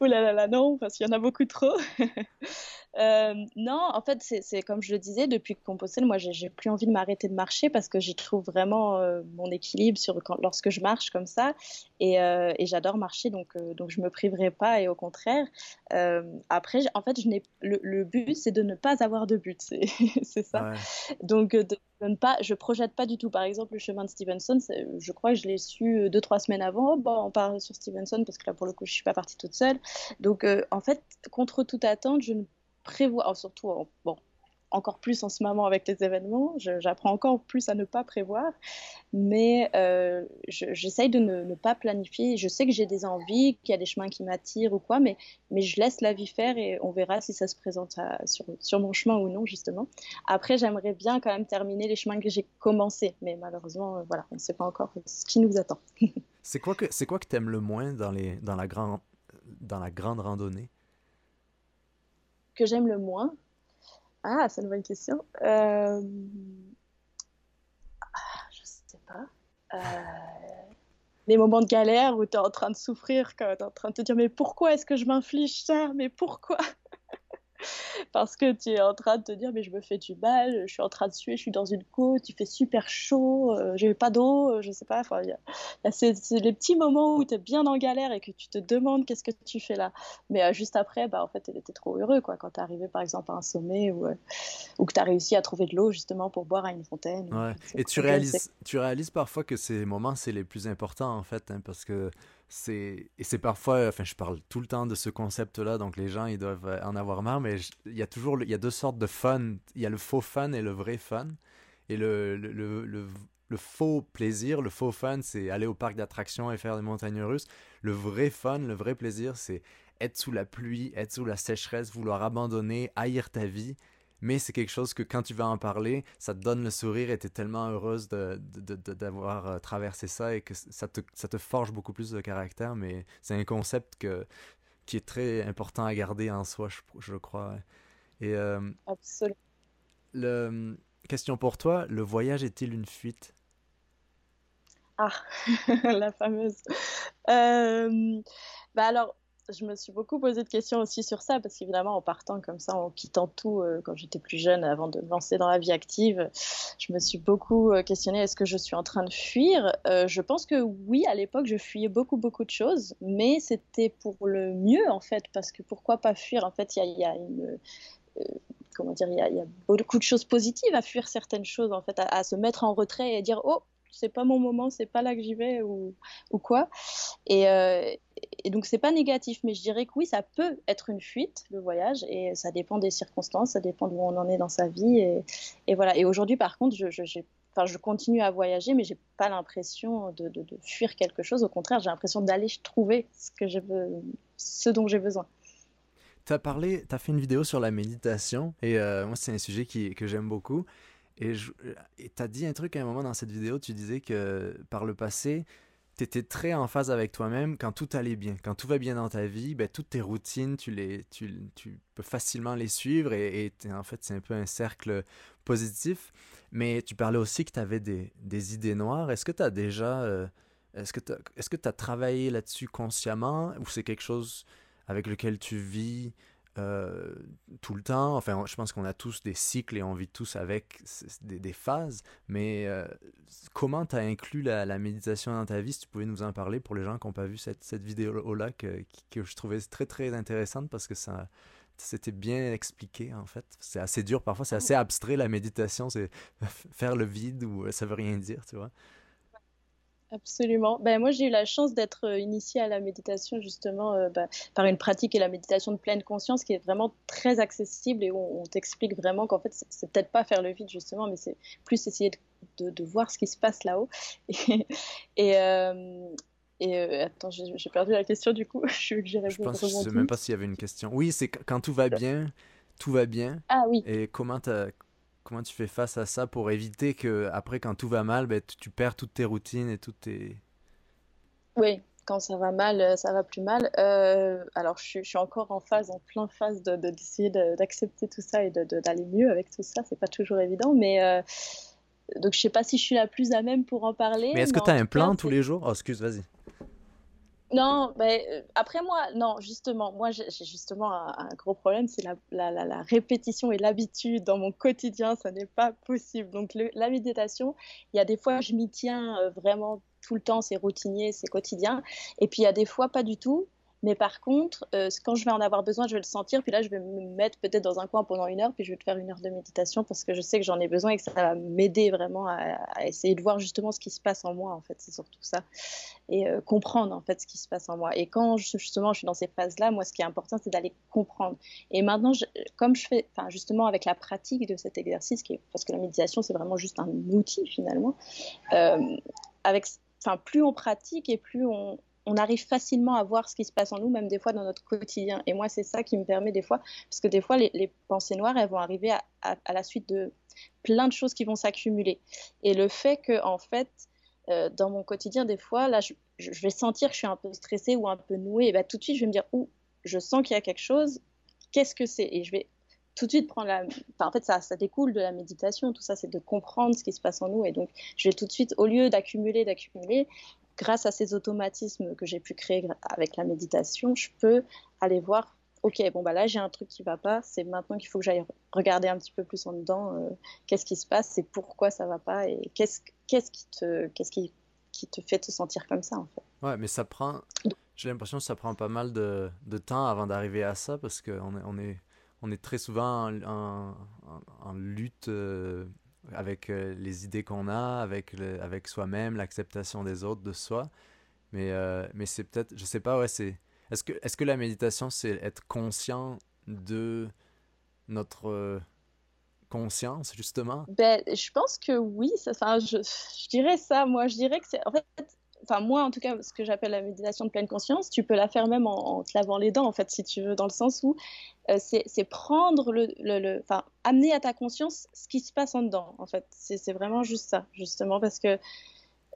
Ouh là là là, non, parce qu'il y en a beaucoup trop. Euh, non, en fait, c'est comme je le disais, depuis Compostelle, moi, j'ai plus envie de m'arrêter de marcher parce que j'y trouve vraiment euh, mon équilibre sur, quand, lorsque je marche comme ça. Et, euh, et j'adore marcher, donc, donc je me priverai pas. Et au contraire, après, en fait, je le, le but, c'est de ne pas avoir de but. C'est ça. Donc, de, ne pas, je projette pas du tout. Par exemple, le chemin de Stevenson, je crois que je l'ai su deux, trois semaines avant. Oh, bon, on part sur Stevenson parce que là, pour le coup, je suis pas partie toute seule. Donc, en fait, contre toute attente, je ne prévoir, surtout bon, encore plus en ce moment avec les événements, j'apprends encore plus à ne pas prévoir, mais euh, j'essaye de ne, pas planifier. Je sais que j'ai des envies, qu'il y a des chemins qui m'attirent ou quoi, mais, mais je laisse la vie faire et on verra si ça se présente sur, sur mon chemin ou non, justement. Après, j'aimerais bien quand même terminer les chemins que j'ai commencés, mais malheureusement, euh, voilà, on ne sait pas encore ce qui nous attend. c'est quoi que que t'aimes le moins dans les dans la grande dans la grande randonnée? Que j'aime le moins Ah, c'est une bonne question. Euh... Ah, je sais pas. Euh... Les moments de galère où tu es en train de souffrir, quand tu es en train de te dire mais pourquoi est-ce que je m'inflige ça? Mais pourquoi? parce que tu es en train de te dire mais je me fais du mal, je suis en train de suer, je suis dans une côte, il fait super chaud, euh, j'ai pas d'eau, euh, je sais pas. Enfin, y a, ces, les petits moments où tu es bien en galère et que tu te demandes qu'est-ce que tu fais là. Mais euh, juste après, bah, en fait, tu étais trop heureux quoi, quand tu es arrivé par exemple à un sommet ou, ou que tu as réussi à trouver de l'eau justement pour boire à une fontaine. Ouais. Et tu réalises, tu réalises parfois que ces moments, c'est les plus importants en fait, hein, parce que c'est et c'est parfois enfin je parle tout le temps de ce concept là donc les gens ils doivent en avoir marre mais il y a toujours il y a deux sortes de fun. Il y a le faux fun et le vrai fun. Et le, le, le, le, faux plaisir le faux fun c'est aller au parc d'attractions et faire des montagnes russes. Le vrai fun le vrai plaisir c'est être sous la pluie être sous la sécheresse vouloir abandonner haïr ta vie mais c'est quelque chose que quand tu vas en parler, ça te donne le sourire et tu es tellement heureuse d'avoir de, de, euh, traversé ça et que ça te, ça te forge beaucoup plus de caractère. Mais c'est un concept que, qui est très important à garder en soi, je, je crois. Et, euh, Absolument. Le, question pour toi, le voyage est-il une fuite? Ah, la fameuse. Euh, bah alors, je me suis beaucoup posé de questions aussi sur ça, parce qu'évidemment, en partant comme ça, en quittant tout euh, quand j'étais plus jeune, avant de me lancer dans la vie active, je me suis beaucoup euh, questionné est-ce que je suis en train de fuir? Euh, Je pense que oui, à l'époque, je fuyais beaucoup, beaucoup de choses, mais c'était pour le mieux, en fait, parce que pourquoi pas fuir? En fait, il y, a, beaucoup de choses positives à fuir certaines choses, en fait, à, se mettre en retrait et à dire oh, c'est pas mon moment, c'est pas là que j'y vais ou, quoi. Et donc c'est pas négatif, mais je dirais que oui, ça peut être une fuite le voyage et ça dépend des circonstances, ça dépend d'où on en est dans sa vie et, voilà. Et aujourd'hui, par contre, je, enfin, je continue à voyager, mais j'ai pas l'impression de, de, de, fuir quelque chose. Au contraire, j'ai l'impression d'aller trouver ce que je veux, ce dont j'ai besoin. Tu as parlé, tu fait une vidéo sur la méditation et euh, moi c'est un sujet qui, que j'aime beaucoup. Et tu as dit un truc à un moment dans cette vidéo, tu disais que par le passé, tu étais très en phase avec toi-même quand tout allait bien. Quand tout va bien dans ta vie, ben, toutes tes routines, tu, les, tu, tu peux facilement les suivre et, en fait, c'est un peu un cercle positif. Mais tu parlais aussi que tu avais des, des, idées noires. Est-ce que tu as déjà. Euh, est-ce que tu as, as travaillé là-dessus consciemment ou c'est quelque chose avec lequel tu vis euh, tout le temps. Enfin, je pense qu'on a tous des cycles et on vit tous avec des, des phases. Mais euh, comment tu as inclus la, la, méditation dans ta vie? Si tu pouvais nous en parler pour les gens qui n'ont pas vu cette, cette vidéo-là que, que, je trouvais très très intéressante parce que ça c'était bien expliqué en fait. C'est assez dur parfois, c'est assez abstrait la méditation, c'est faire le vide ou ça veut rien dire, tu vois. Absolument. Ben, moi, j'ai eu la chance d'être euh, initiée à la méditation justement euh, bah, par une pratique et la méditation de pleine conscience qui est vraiment très accessible et où on, t'explique vraiment qu'en fait, c'est peut-être pas faire le vide justement, mais c'est plus essayer de, de, voir ce qui se passe là-haut. Et, et, euh, et attends, j'ai perdu la question du coup. je je pense, je sais même pas s'il y avait une question. Oui, c'est quand tout va bien, tout va bien. Ah oui. Et comment as comment tu fais face à ça pour éviter que après quand tout va mal, ben, tu, perds toutes tes routines et toutes tes... Oui, quand ça va mal, euh, ça va plus mal. Euh, alors je, suis encore en phase, en plein phase de, d'essayer d'accepter tout ça et d'aller mieux avec tout ça. C'est pas toujours évident, mais euh, donc je sais pas si je suis la plus à même pour en parler. Mais est-ce que tu as un plan tous les jours? Oh, excuse, vas-y. Non, mais euh, après moi, non, justement, moi j'ai justement un, gros problème, c'est la, répétition et l'habitude dans mon quotidien, ça n'est pas possible. Donc la méditation, il y a des fois je m'y tiens euh, vraiment tout le temps, c'est routinier, c'est quotidien, et puis il y a des fois pas du tout. Mais par contre, euh, quand je vais en avoir besoin, je vais le sentir. Puis là, je vais me mettre peut-être dans un coin pendant une heure, puis je vais te faire une heure de méditation parce que je sais que j'en ai besoin et que ça va m'aider vraiment à, essayer de voir justement ce qui se passe en moi. En fait, c'est surtout ça. Et euh, comprendre en fait ce qui se passe en moi. Et quand justement je suis dans ces phases-là, moi, ce qui est important, c'est d'aller comprendre. Et maintenant, comme je fais, justement avec la pratique de cet exercice, parce que la méditation, c'est vraiment juste un outil finalement. Euh, avec, enfin, plus on pratique et plus on, on arrive facilement à voir ce qui se passe en nous, même des fois dans notre quotidien. Et moi, c'est ça qui me permet des fois, parce que des fois, les, pensées noires, elles vont arriver à, la suite de plein de choses qui vont s'accumuler. Et le fait que, en fait, euh, dans mon quotidien, des fois, là, je, vais sentir que je suis un peu stressée ou un peu nouée, et bah, tout de suite, je vais me dire, ouh, je sens qu'il y a quelque chose, qu'est-ce que c'est? Et je vais tout de suite prendre la. Enfin, en fait, ça, ça découle de la méditation, tout ça, c'est de comprendre ce qui se passe en nous. Et donc, je vais tout de suite, au lieu d'accumuler, d'accumuler, grâce à ces automatismes que j'ai pu créer avec la méditation, je peux aller voir, ok, bon bah là j'ai un truc qui va pas, c'est maintenant qu'il faut que j'aille regarder un petit peu plus en dedans, euh, qu'est-ce qui se passe, c'est pourquoi ça va pas et qu'est-ce qu'est-ce qui te qu'est-ce qui, qui te fait te sentir comme ça en fait. Ouais, mais ça prend, j'ai l'impression que ça prend pas mal de, de temps avant d'arriver à ça parce qu'on est on est on est très souvent en, en, lutte. Euh, avec euh, les idées qu'on a, avec, avec soi-même, l'acceptation des autres, de soi. Mais, euh, mais c'est peut-être, je sais pas, ouais, c'est. Est-ce que, est que la méditation, c'est être conscient de notre euh, conscience, justement? Ben, Je pense que oui, ça je, je, dirais ça, moi. Je dirais que c'est. En fait, enfin moi en tout cas, ce que j'appelle la méditation de pleine conscience, tu peux la faire même en, te lavant les dents en fait, si tu veux, dans le sens où euh, c'est prendre le, le, enfin amener à ta conscience ce qui se passe en dedans en fait. C'est vraiment juste ça, justement parce que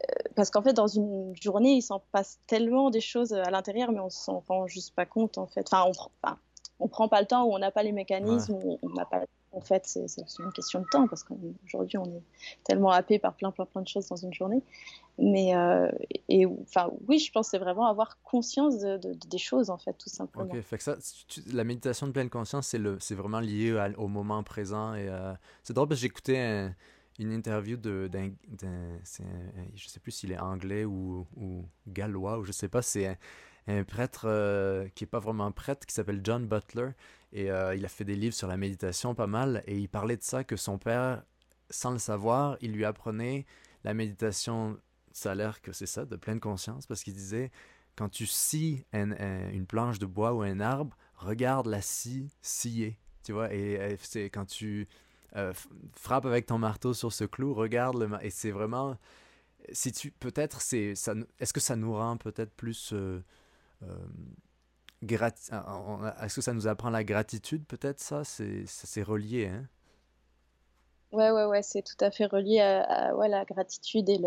euh, parce qu'en fait, dans une journée, il s'en passe tellement des choses à l'intérieur, mais on s'en rend juste pas compte, en fait. Enfin, on, enfin, on prend pas le temps, ou on n'a pas les mécanismes, ou on n'a pas en fait, c'est une question de temps parce qu'aujourd'hui, on est tellement happé par plein, plein, plein de choses dans une journée. Mais, euh, et, enfin, oui, je pense que c'est vraiment avoir conscience de, des choses, en fait, tout simplement. Ok, fait que ça, la méditation de pleine conscience, c'est vraiment lié au moment présent. Euh, c'est drôle parce que j'écoutais une interview d'un, je sais plus s'il est anglais ou, ou, gallois, ou je sais pas, c'est un, prêtre euh, qui est pas vraiment prêtre, qui s'appelle John Butler. Et euh, il a fait des livres sur la méditation pas mal. Et il parlait de ça, que son père, sans le savoir, il lui apprenait la méditation, ça a l'air que c'est ça, de pleine conscience, parce qu'il disait, quand tu scies une planche de bois ou un arbre, regarde la scie sciée. Tu vois, et, c'est quand tu euh, frappes avec ton marteau sur ce clou, regarde le. Et c'est vraiment. Si tu. Peut-être, c'est. Est-ce que ça nous rend peut-être plus. Est-ce que ça nous apprend la gratitude, peut-être, ça? C'est relié, hein? Ouais, ouais, ouais, c'est tout à fait relié à, la gratitude et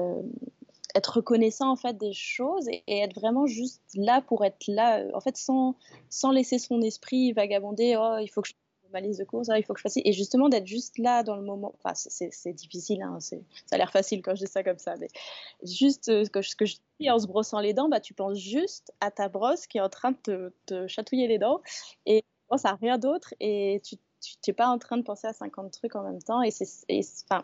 être reconnaissant en fait des choses et, être vraiment juste là pour être là, en fait, sans, sans laisser son esprit vagabonder. Oh, il faut que je ma liste de courses, il faut que je fasse. Et justement, d'être juste là dans le moment. Enfin, c'est difficile, hein, ça a l'air facile quand je dis ça comme ça, mais juste euh, ce que je dis en se brossant les dents, bah, tu penses juste à ta brosse qui est en train de te, chatouiller les dents et tu penses à rien d'autre et tu tu n'es pas en train de penser à 50 trucs en même temps. Et c'est enfin,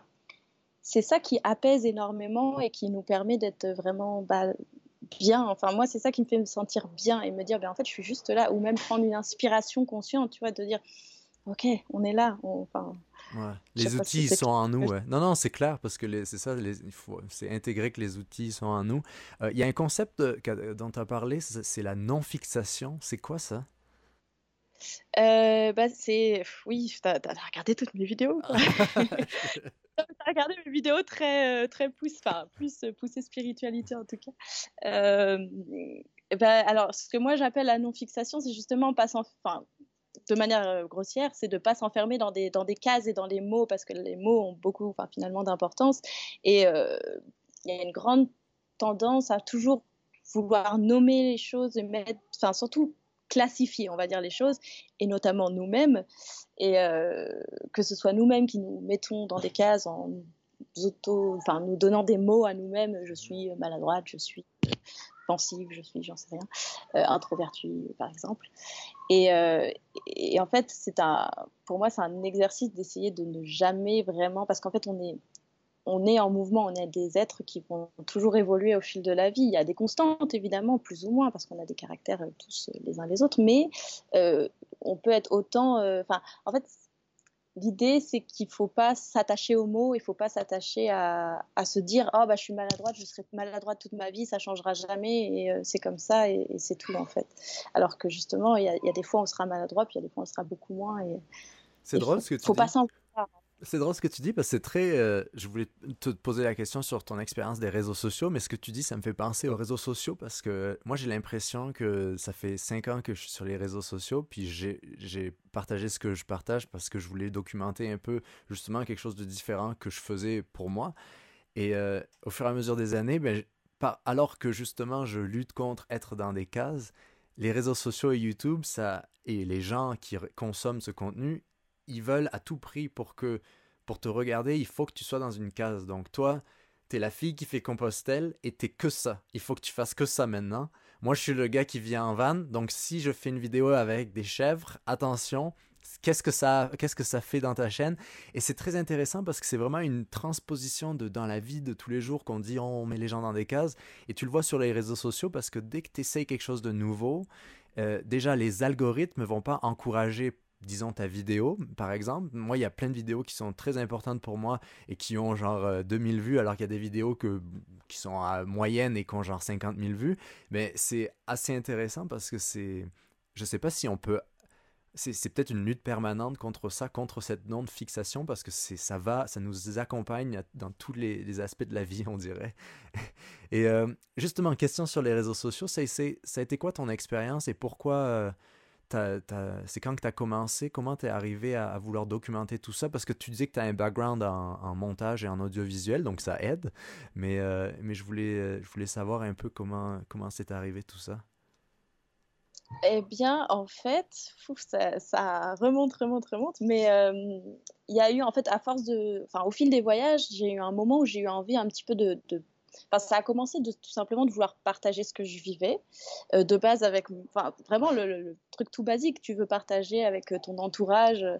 ça qui apaise énormément et qui nous permet d'être vraiment bah, bien. Enfin, moi, c'est ça qui me fait me sentir bien et me dire, ben, en fait, je suis juste là. Ou même prendre une inspiration consciente, tu vois, de dire, OK, on est là. Enfin, Les outils sont en nous. Non, non, c'est clair parce que c'est ça, il faut, c'est intégrer que les outils sont en nous. Euh, il y a un concept dont tu as parlé, c'est la non-fixation. C'est quoi ça? Euh, bah, c'est. Oui, t'as as regardé toutes mes vidéos. Quoi. t'as regardé mes vidéos très, euh, très pousse, enfin, plus poussées spiritualité en tout cas. Euh, bah, alors, ce que moi j'appelle la non-fixation, c'est justement pas enfin, de manière euh, grossière, c'est de pas s'enfermer dans des, dans des cases et dans les mots, parce que les mots ont beaucoup, finalement, d'importance. Et il y a une grande tendance à toujours vouloir nommer les choses et mettre, enfin, surtout classifier, on va dire, les choses, et notamment nous-mêmes, et euh, que ce soit nous-mêmes qui nous mettons dans des cases en auto, enfin, nous donnant des mots à nous-mêmes, je suis maladroite, je suis pensive, je suis, j'en sais rien, euh, par exemple. Et, euh, et en fait, c'est un, pour moi, c'est un exercice d'essayer de ne jamais vraiment, parce qu'en fait, on est on est en mouvement, on est des êtres qui vont toujours évoluer au fil de la vie. Il y a des constantes, évidemment, plus ou moins, parce qu'on a des caractères euh, tous euh, les uns les autres, mais on peut être autant. Enfin, en fait, l'idée, c'est qu'il ne faut pas s'attacher aux mots, il ne faut pas s'attacher à, se dire Oh, bah, je suis maladroite, je serai maladroite toute ma vie, ça ne changera jamais, et c'est comme ça, et, c'est tout, en fait. Alors que justement, il y, a, des fois, on sera maladroit, puis il y a des fois, on sera beaucoup moins. c'est drôle ce que tu faut dis. Pas c'est drôle ce que tu dis parce que c'est très. Euh, je voulais te poser la question sur ton expérience des réseaux sociaux, mais ce que tu dis, ça me fait penser aux réseaux sociaux parce que moi, j'ai l'impression que ça fait cinq ans que je suis sur les réseaux sociaux, puis j'ai partagé ce que je partage parce que je voulais documenter un peu justement quelque chose de différent que je faisais pour moi. Et euh, au fur et à mesure des années, ben, alors que justement je lutte contre être dans des cases, les réseaux sociaux et YouTube, ça et les gens qui consomment ce contenu, ils veulent à tout prix pour que pour te regarder, il faut que tu sois dans une case. Donc toi, t'es la fille qui fait Compostelle et t'es que ça. Il faut que tu fasses que ça maintenant. Moi, je suis le gars qui vient en van, donc si je fais une vidéo avec des chèvres, attention, qu'est-ce que ça qu'est-ce que ça fait dans ta chaîne? Et c'est très intéressant parce que c'est vraiment une transposition de dans la vie de tous les jours qu'on dit on met les gens dans des cases et tu le vois sur les réseaux sociaux parce que dès que tu essayes quelque chose de nouveau euh, déjà les algorithmes vont pas encourager disons ta vidéo par exemple moi il y a plein de vidéos qui sont très importantes pour moi et qui ont genre 2000 euh, vues alors qu'il y a des vidéos que, qui sont à moyenne et qui ont genre 50 000 vues mais c'est assez intéressant parce que c'est je sais pas si on peut c'est peut-être une lutte permanente contre ça, contre cette non-fixation, parce que ça va, ça nous accompagne dans tous les, aspects de la vie, on dirait. Et euh, justement, question sur les réseaux sociaux, ça, ça a été quoi ton expérience et pourquoi euh, c'est quand que tu as commencé, comment tu es arrivé à, vouloir documenter tout ça? Parce que tu disais que tu as un background en, montage et en audiovisuel, donc ça aide. Mais, euh, je, voulais, savoir un peu comment, comment c'est arrivé tout ça. Eh bien, en fait, ça, remonte, remonte, remonte. Mais euh, il y a eu, en fait, à force de. Enfin, au fil des voyages, j'ai eu un moment où j'ai eu envie un petit peu de ça a commencé de, tout simplement de vouloir partager ce que je vivais. Euh, de base, avec enfin, vraiment le, truc tout basique, tu veux partager avec euh, ton entourage euh,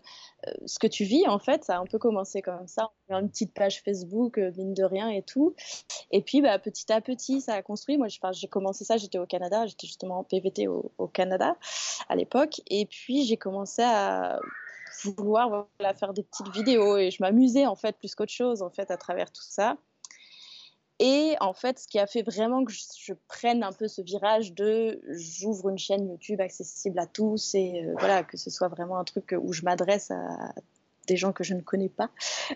ce que tu vis, en fait. Ça a un peu commencé comme ça. Une petite page Facebook, mine de rien et tout. Et puis, bah, petit à petit, ça a construit. Moi, j'ai commencé ça, j'étais au Canada, j'étais justement en PVT au, Canada à l'époque. Et puis, j'ai commencé à vouloir faire des petites vidéos et je m'amusais en fait plus qu'autre chose en fait à travers tout ça Et en fait, ce qui a fait vraiment que je, prenne un peu ce virage de j'ouvre une chaîne YouTube accessible à tous et euh, voilà, que ce soit vraiment un truc où je m'adresse à des gens que je ne connais pas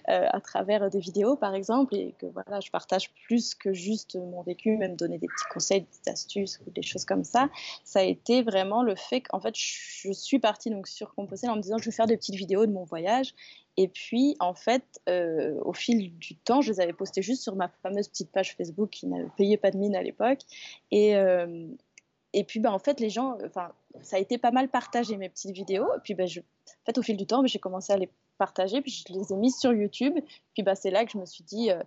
euh, à travers des vidéos par exemple et que voilà je partage plus que juste mon vécu même donner des petits conseils des astuces ou des choses comme ça. Ça a été vraiment le fait qu'en fait je suis partie donc sur Compostelle en me disant je vais faire des petites vidéos de mon voyage et puis, en fait, euh, au fil du temps, je les avais postées juste sur ma fameuse petite page Facebook qui n'avait payé pas de mine à l'époque. Et, euh, et puis, bah, en fait, les gens, enfin, ça a été pas mal partagé, mes petites vidéos. Et puis, bah, je, en fait, au fil du temps, j'ai commencé à les partager, puis je les ai mises sur YouTube. Puis, bah, c'est là que je me suis dit, euh,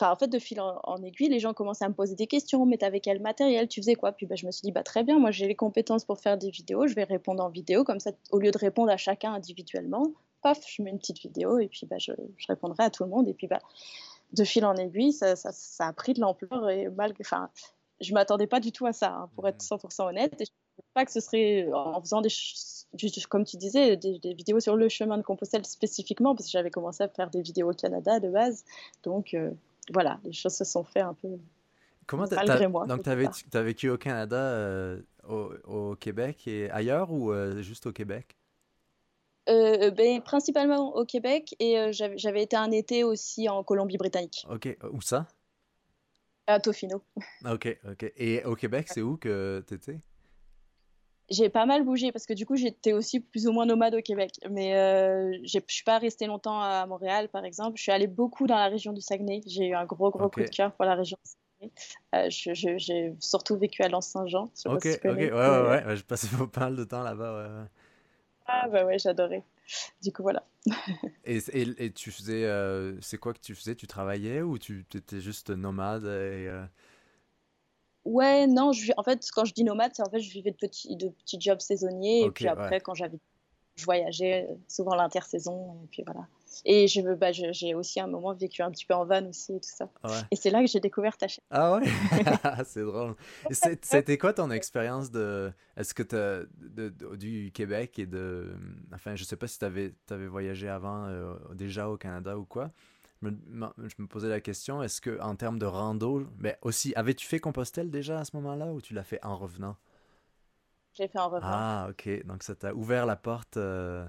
enfin, en fait, de fil en, aiguille, les gens commençaient à me poser des questions. Mais avec quel matériel? Tu faisais quoi? Puis, bah, je me suis dit, bah, très bien, moi, j'ai les compétences pour faire des vidéos. Je vais répondre en vidéo. Comme ça, au lieu de répondre à chacun individuellement, paf, je mets une petite vidéo et puis bah, je, répondrai à tout le monde. Et puis bah, de fil en aiguille, ça, ça, a pris de l'ampleur et malgré, enfin, je m'attendais pas du tout à ça, hein, pour être 100% honnête. Et je ne pas que ce serait en faisant des, comme tu disais, des, vidéos sur le chemin de Compostelle spécifiquement, parce que j'avais commencé à faire des vidéos au Canada de base. Donc euh, voilà, les choses se sont faites un peu. Comment malgré moi. Donc tu as, vécu au Canada, euh, au, au, Québec et ailleurs ou euh, juste au Québec? Euh, ben, principalement au Québec et euh, j'avais été un été aussi en Colombie-Britannique. Ok, où ça? À Tofino. Ok, ok. Et au Québec, c'est où que tu étais j'ai pas mal bougé parce que du coup j'étais aussi plus ou moins nomade au Québec. Mais euh, je suis pas restée longtemps à Montréal par exemple. Je suis allée beaucoup dans la région du Saguenay. J'ai eu un gros gros coup de cœur pour la région du Saguenay. Euh, j'ai surtout vécu à L'Anse-Saint-Jean. Ok, ok, ouais, ouais, ouais, ouais. J'ai passé pas mal de temps là-bas. Ouais. Ah bah ouais, j'adorais. Du coup, voilà. et, et, et, tu faisais, euh, c'est quoi que tu faisais? Tu travaillais ou tu étais juste nomade et, euh? Ouais, non, je, en fait, quand je dis nomade, c'est en fait, je vivais de petits, de petits jobs saisonniers. et puis après, quand j'avais je voyageais euh, souvent l'intersaison et puis voilà. Et je bah, j'ai aussi un moment vécu un petit peu en van aussi et tout ça. Et c'est là que j'ai découvert ta chaîne. Ah ouais, c'est drôle. C'était quoi ton expérience de, est-ce que de, du Québec et de, enfin je sais pas si tu avais, avais, voyagé avant euh, déjà au Canada ou quoi. Je me, je me posais la question, est-ce que en termes de rando, mais aussi, avais-tu fait Compostelle déjà à ce moment-là ou tu l'as fait en revenant? j'ai fait en revenant. Ah, ok. Donc ça t'a ouvert la porte. Euh.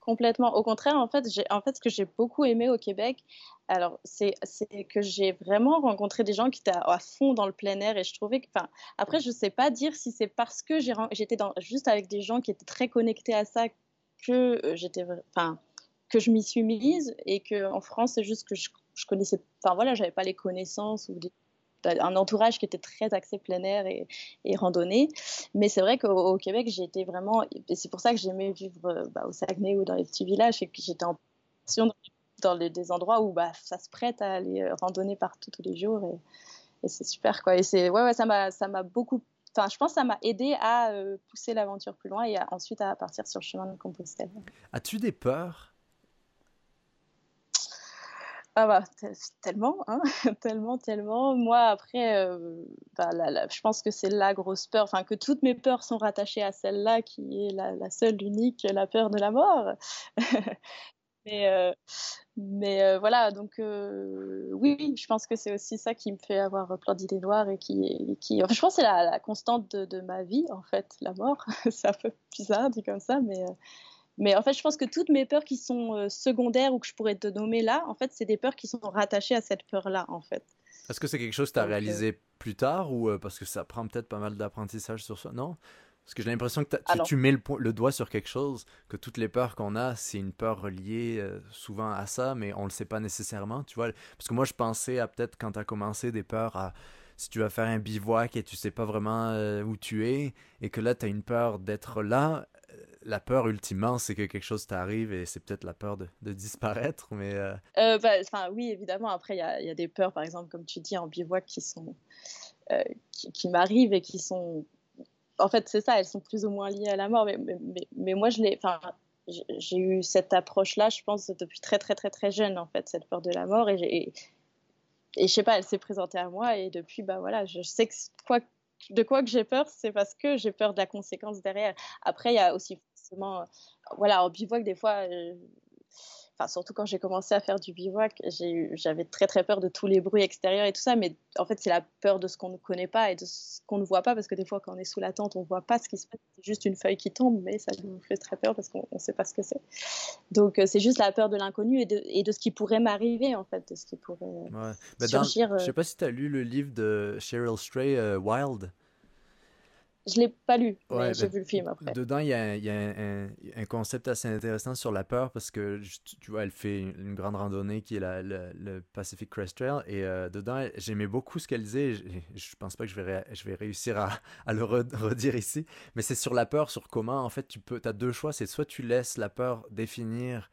Complètement. Au contraire, en fait, en fait, ce que j'ai beaucoup aimé au Québec, alors c'est que j'ai vraiment rencontré des gens qui étaient à, fond dans le plein air et je trouvais que, enfin, après, je ne sais pas dire si c'est parce que j'étais juste avec des gens qui étaient très connectés à ça que euh, j'étais, enfin, que je m'y suis mise et que en France, c'est juste que je, je connaissais, enfin voilà, j'avais pas les connaissances ou des un entourage qui était très axé plein air et, randonnée. Mais c'est vrai qu'au Québec, j'ai été vraiment. Et c'est pour ça que j'aimais vivre euh, bah, au Saguenay ou dans les petits villages et que j'étais en passion dans des endroits où bah, ça se prête à aller euh, randonner partout tous les jours. Et, c'est super, quoi. Et c'est, ouais, ouais, ça m'a, ça m'a beaucoup. Enfin, je pense que ça m'a aidé à euh, pousser l'aventure plus loin et ensuite à partir sur le chemin de Compostelle. As-tu des peurs ah bah, tellement, hein tellement, tellement. Moi, après, euh, bah, je pense que c'est la grosse peur, enfin que toutes mes peurs sont rattachées à celle-là, qui est la, seule, unique, la peur de la mort. mais euh, mais euh, voilà, donc oui, je pense que c'est aussi ça qui me fait avoir plein d'idées noires et qui, qui je pense que c'est la, constante de, de, ma vie, en fait, la mort. c'est un peu bizarre dit comme ça, mais mais en fait, je pense que toutes mes peurs qui sont euh, secondaires ou que je pourrais te nommer là, en fait, c'est des peurs qui sont rattachées à cette peur-là, en fait. Est-ce que c'est quelque chose que tu as euh, réalisé plus tard ou euh, parce que ça prend peut-être pas mal d'apprentissage sur ça? Non? Parce que j'ai l'impression que tu, mets le, le, doigt sur quelque chose, que toutes les peurs qu'on a, c'est une peur reliée souvent à ça, mais on le sait pas nécessairement, tu vois? Parce que moi, je pensais à peut-être quand tu as commencé des peurs à si tu vas faire un bivouac et tu sais pas vraiment où tu es et que là tu as une peur d'être là, la peur ultimement, c'est que quelque chose t'arrive et c'est peut-être la peur de, disparaître, mais... Euh... euh bah, oui, évidemment, après, il y a, des peurs, par exemple, comme tu dis, en bivouac, qui sont... Euh, qui, m'arrivent et qui sont... En fait, c'est ça, elles sont plus ou moins liées à la mort, mais, mais, moi, je l'ai... Enfin, j'ai eu cette approche-là, je pense, depuis très, très, très, très jeune, en fait, cette peur de la mort, et, et, et je sais pas, elle s'est présentée à moi, et depuis, bah voilà, je sais que de quoi que j'ai peur, c'est parce que j'ai peur de la conséquence derrière. Après, il y a aussi euh, voilà, en bivouac, des fois, euh, enfin, surtout quand j'ai commencé à faire du bivouac, j'avais très très peur de tous les bruits extérieurs et tout ça, mais en fait c'est la peur de ce qu'on ne connaît pas et de ce qu'on ne voit pas, parce que des fois quand on est sous la tente, on ne voit pas ce qui se passe, c'est juste une feuille qui tombe, mais ça nous fait très peur parce qu'on ne sait pas ce que c'est. Donc euh, c'est juste la peur de l'inconnu et de, et de, ce qui pourrait m'arriver en fait, de ce qui pourrait ouais. Bah, surgir. je sais pas si tu as lu le livre de Cheryl Stray, Wild. Je l'ai pas lu, mais j'ai vu le film après. Dedans, il y a, y a un, un, concept assez intéressant sur la peur parce que, tu vois, elle fait une, grande randonnée qui est la, le Pacific Crest Trail et euh, dedans, j'aimais beaucoup ce qu'elle disait. Je, je pense pas que je vais, je vais réussir à, à le redire ici, mais c'est sur la peur, sur comment, en fait, tu peux, as deux choix. C'est soit tu laisses la peur définir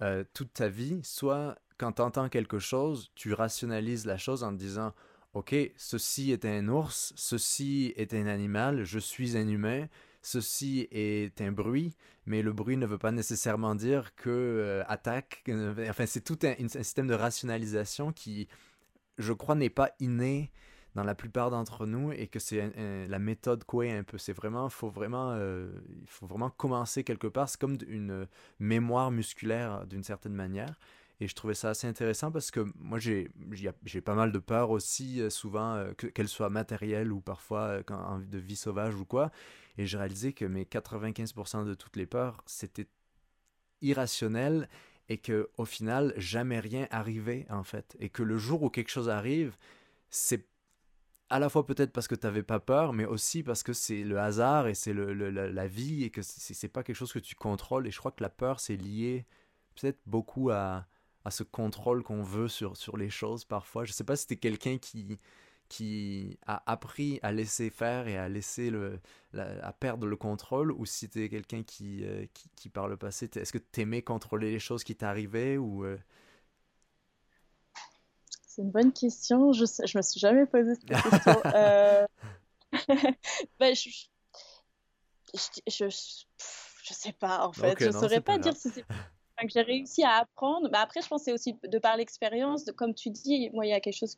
euh, toute ta vie, soit quand tu entends quelque chose, tu rationalises la chose en te disant OK, ceci est un ours, ceci est un animal, je suis un humain, ceci est un bruit, mais le bruit ne veut pas nécessairement dire que euh, attaque. Euh, enfin, c'est tout un, système de rationalisation qui, je crois, n'est pas inné dans la plupart d'entre nous et que c'est la méthode quoi un peu. C'est vraiment, faut vraiment, euh, il faut vraiment commencer quelque part. C'est comme une mémoire musculaire d'une certaine manière. Et je trouvais ça assez intéressant parce que moi, j'ai pas mal de peur aussi, euh, souvent, euh, qu'elle soit matérielle ou parfois euh, quand, de vie sauvage ou quoi. Et j'ai réalisé que mes 95% de toutes les peurs, c'était irrationnel et que au final, jamais rien arrivait en fait. Et que le jour où quelque chose arrive, c'est à la fois peut-être parce que tu n'avais pas peur, mais aussi parce que c'est le hasard et c'est le, la vie et que c'est pas quelque chose que tu contrôles. Et je crois que la peur, c'est lié peut-être beaucoup à, à ce contrôle qu'on veut sur, sur les choses parfois. Je sais pas si tu es quelqu'un qui, qui a appris à laisser faire et à laisser le, à perdre le contrôle ou si tu es quelqu'un qui, euh, qui, qui, par le passé, est-ce que tu aimais contrôler les choses qui t'arrivaient ou... Euh? C'est une bonne question. Je, je me suis jamais posé cette question. euh... ben, je, je, je, sais pas en fait. je ne saurais pas dire si c'est que j'ai réussi à apprendre. Bah après, je pense aussi de par l'expérience, comme tu dis, moi, il y a quelque chose,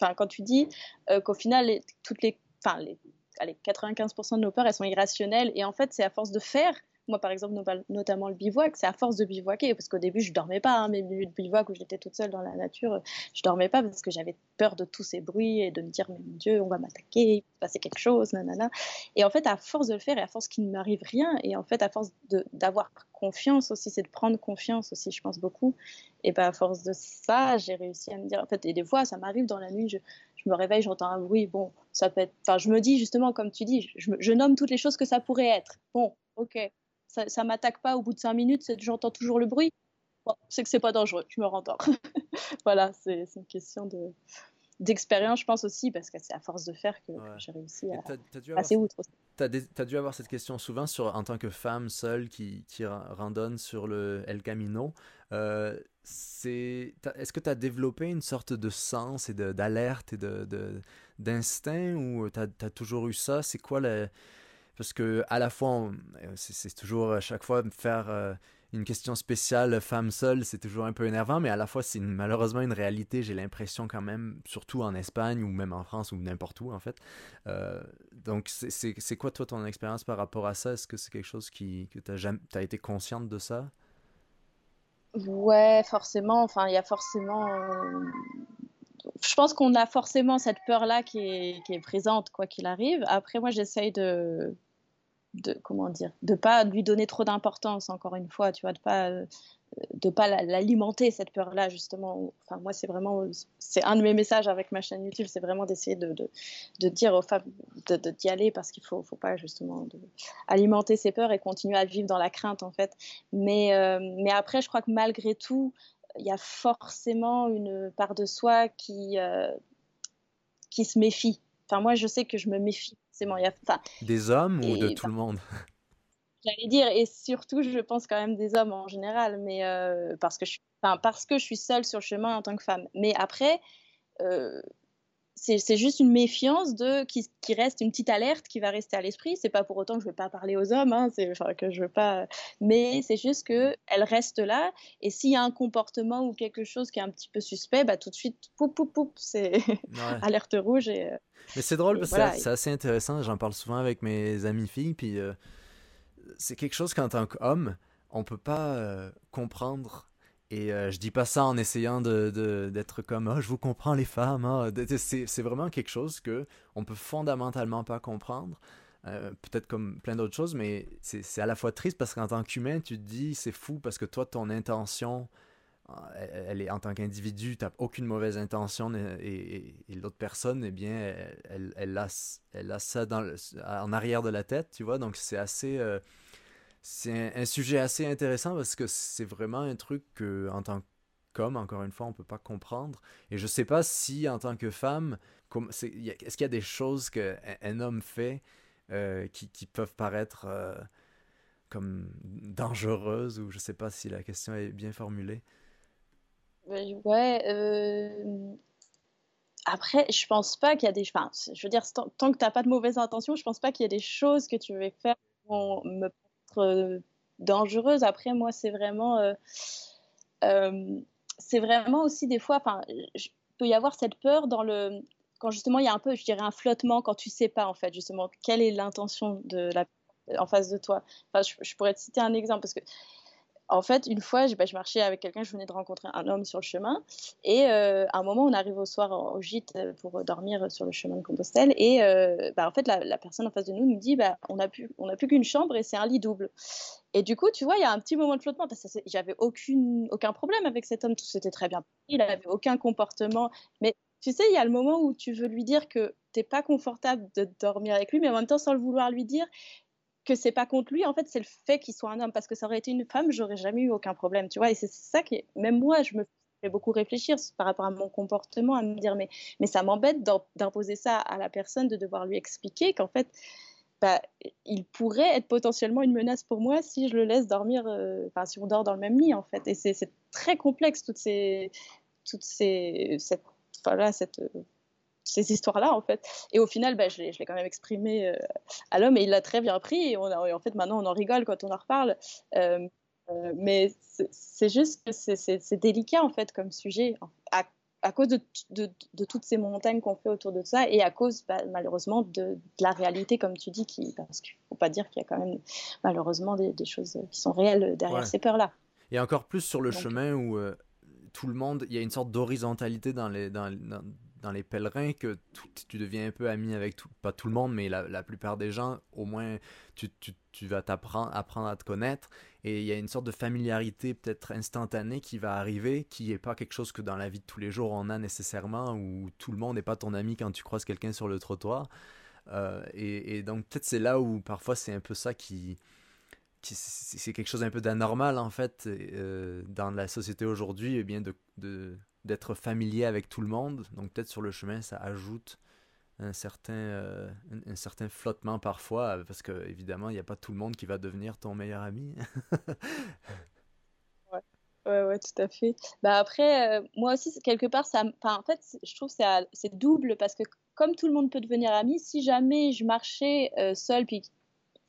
enfin, quand tu dis euh, qu'au final, toutes les, enfin, les, allez, 95% de nos peurs, elles sont irrationnelles, et en fait, c'est à force de faire moi, par exemple, notamment le bivouac, c'est à force de bivouaquer, parce qu'au début, je dormais pas, hein, mes minutes de bivouac où j'étais toute seule dans la nature, je dormais pas parce que j'avais peur de tous ces bruits et de me dire, mais mon Dieu, on va m'attaquer, il va se passer quelque chose, nanana. Et en fait, à force de le faire et à force qu'il ne m'arrive rien, et en fait, à force d'avoir confiance aussi, c'est de prendre confiance aussi, je pense beaucoup. Et ben, à force de ça, j'ai réussi à me dire, en fait, et des fois, ça m'arrive dans la nuit, je, me réveille, j'entends un bruit, bon, ça peut être, enfin, je me dis justement, comme tu dis, je nomme toutes les choses que ça pourrait être. Bon, ok, ça, ça m'attaque pas au bout de cinq minutes, j'entends toujours le bruit, c'est que c'est pas dangereux, je me rendors. voilà, c'est une question de d'expérience, je pense aussi, parce que c'est à force de faire que, j'ai réussi à passer outre. Tu as, dû avoir cette question souvent sur, en tant que femme seule qui, qui randonne sur le El Camino. Euh, Est-ce que tu as développé une sorte de sens et d'alerte et d'instinct ou tu as, toujours eu ça? C'est quoi le parce que à la fois, euh, c'est toujours à chaque fois faire euh, une question spéciale femme seule, c'est toujours un peu énervant, mais à la fois c'est malheureusement une réalité, j'ai l'impression quand même, surtout en Espagne ou même en France ou n'importe où en fait. Euh, donc c'est quoi toi ton expérience par rapport à ça? Est-ce que c'est quelque chose qui, que tu as, as, été consciente de ça? Ouais, forcément, enfin il y a forcément je pense qu'on a forcément cette peur-là qui est, qui est, présente, quoi qu'il arrive. Après, moi, j'essaye de, de comment dire de pas lui donner trop d'importance encore une fois tu vois de pas euh, de pas l'alimenter cette peur là justement enfin moi c'est vraiment c'est un de mes messages avec ma chaîne YouTube c'est vraiment d'essayer de, de, de, dire aux femmes d'y aller parce qu'il faut faut pas justement alimenter ces peurs et continuer à vivre dans la crainte en fait. Mais euh, mais après je crois que malgré tout il y a forcément une part de soi qui euh, qui se méfie. Enfin moi je sais que je me méfie des hommes ou de tout le monde? J'allais dire, et surtout, je pense quand même des hommes en général, mais euh, parce, que je, parce que je suis seule sur le chemin en tant que femme. Mais après, euh, c'est juste une méfiance de qui, qui, reste une petite alerte qui va rester à l'esprit. C'est pas pour autant que je ne vais pas parler aux hommes, hein, enfin, que je veux pas, mais c'est juste que elle reste là. Et s'il y a un comportement ou quelque chose qui est un petit peu suspect, bah tout de suite, poup poup poup, c'est alerte rouge. Et, euh, mais c'est drôle parce que c'est assez intéressant. J'en parle souvent avec mes amis filles, puis euh, c'est quelque chose qu'en tant qu'homme, on peut pas euh, comprendre Et euh, je dis pas ça en essayant d'être de, d'être comme oh, je vous comprends les femmes. Hein. C'est vraiment quelque chose que on peut fondamentalement pas comprendre. Euh, peut-être comme plein d'autres choses, mais c'est à la fois triste parce qu'en tant qu'humain, tu te dis c'est fou parce que toi, ton intention, euh, elle, est en tant qu'individu, tu n'as aucune mauvaise intention et, l'autre personne, eh bien, elle, elle, a, elle a ça en arrière de la tête, tu vois. Donc c'est assez. Euh, c'est un, sujet assez intéressant parce que c'est vraiment un truc que, en tant qu'homme, encore une fois, on peut pas comprendre. Et je sais pas si, en tant que femme, est-ce qu'il y a des choses qu'un homme fait euh, qui, qui, peuvent paraître comme dangereuses ou je sais pas si la question est bien formulée. Ben, ouais. Euh, après, je pense pas qu'il y a des. Enfin, je veux dire, tant, que tu n'as pas de mauvaises intentions, je pense pas qu'il y ait des choses que tu veux faire qui vont me euh, dangereuses. Après, moi, c'est vraiment. Euh, c'est vraiment aussi des fois. Enfin, peut y avoir cette peur dans le. Quand justement il y a un peu, je dirais, un flottement, quand tu sais pas, en fait, justement, quelle est l'intention de la en face de toi. Enfin, je pourrais te citer un exemple parce que en fait, une fois, bah, je marchais avec quelqu'un, je venais de rencontrer un homme sur le chemin. Et euh, à un moment, on arrive au soir au gîte euh, pour dormir sur le chemin de Compostelle. Et euh, bah, en fait, la, personne en face de nous nous dit bah, on n'a plus, qu'une chambre et c'est un lit double. Et du coup, tu vois, il y a un petit moment de flottement parce que j'avais aucun problème avec cet homme, tout s'était très bien. Il n'avait aucun comportement. Mais tu sais, il y a le moment où tu veux lui dire que tu n'es pas confortable de dormir avec lui, mais en même temps sans le vouloir lui dire que c'est pas contre lui, en fait, c'est le fait qu'il soit un homme. Parce que ça aurait été une femme, j'aurais jamais eu aucun problème, tu vois. Et c'est ça qui, même moi, je me fais beaucoup réfléchir par rapport à mon comportement, à me dire, mais, mais ça m'embête d'imposer ça à la personne, de devoir lui expliquer qu'en fait, bah, il pourrait être potentiellement une menace pour moi si je le laisse dormir, euh, enfin, si on dort dans le même lit, en fait. Et c'est très complexe, toutes ces, toutes ces, voilà, cette ces histoires-là, en fait. Et au final, bah, je l'ai quand même exprimé euh, à l'homme et il l'a très bien pris. Et, on en fait, maintenant, on en rigole quand on en reparle. Euh, euh, mais c'est juste que c'est délicat, en fait, comme sujet, à, à cause de, de, de, toutes ces montagnes qu'on fait autour de ça et à cause, bah, malheureusement, de, la réalité, comme tu dis, qui, parce qu'il ne faut pas dire qu'il y a quand même, malheureusement, des, des, choses qui sont réelles derrière ces peurs-là. Et encore plus sur le chemin où tout le monde, il y a une sorte d'horizontalité dans les, dans, dans les pèlerins que tu deviens un peu ami avec tout, pas tout le monde, mais la, plupart des gens, au moins tu, tu, tu vas t'apprendre apprendre à te connaître et il y a une sorte de familiarité peut-être instantanée qui va arriver, qui n'est pas quelque chose que dans la vie de tous les jours on a nécessairement, où tout le monde n'est pas ton ami quand tu croises quelqu'un sur le trottoir. Euh, et, donc peut-être c'est là où parfois c'est un peu ça qui, c'est quelque chose un peu d'anormal en fait euh, dans la société aujourd'hui, eh bien d'être familier avec tout le monde. Donc peut-être sur le chemin, ça ajoute un certain, euh, un, certain flottement parfois, parce que évidemment, il n'y a pas tout le monde qui va devenir ton meilleur ami. ouais. ouais, tout à fait. Bah après, euh, moi aussi, quelque part, ça, en fait, je trouve que c'est double, parce que comme tout le monde peut devenir ami, si jamais je marchais euh, seule, puis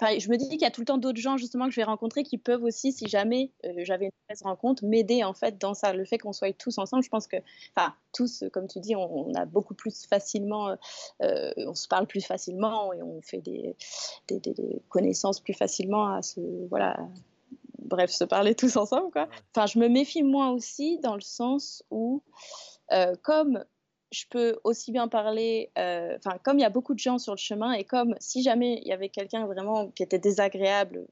je me dis qu'il y a tout le temps d'autres gens justement que je vais rencontrer qui peuvent aussi, si jamais euh, j'avais une mauvaise rencontre, m'aider en fait dans ça. Le fait qu'on soit tous ensemble, je pense que, enfin, tous, comme tu dis, on, a beaucoup plus facilement, euh, on se parle plus facilement et on fait des, des, des, connaissances plus facilement à se, voilà, bref, se parler tous ensemble, quoi. Enfin, je me méfie moi aussi dans le sens où, euh, comme je peux aussi bien parler, euh, enfin, comme il y a beaucoup de gens sur le chemin, et comme si jamais il y avait quelqu'un vraiment qui était désagréable,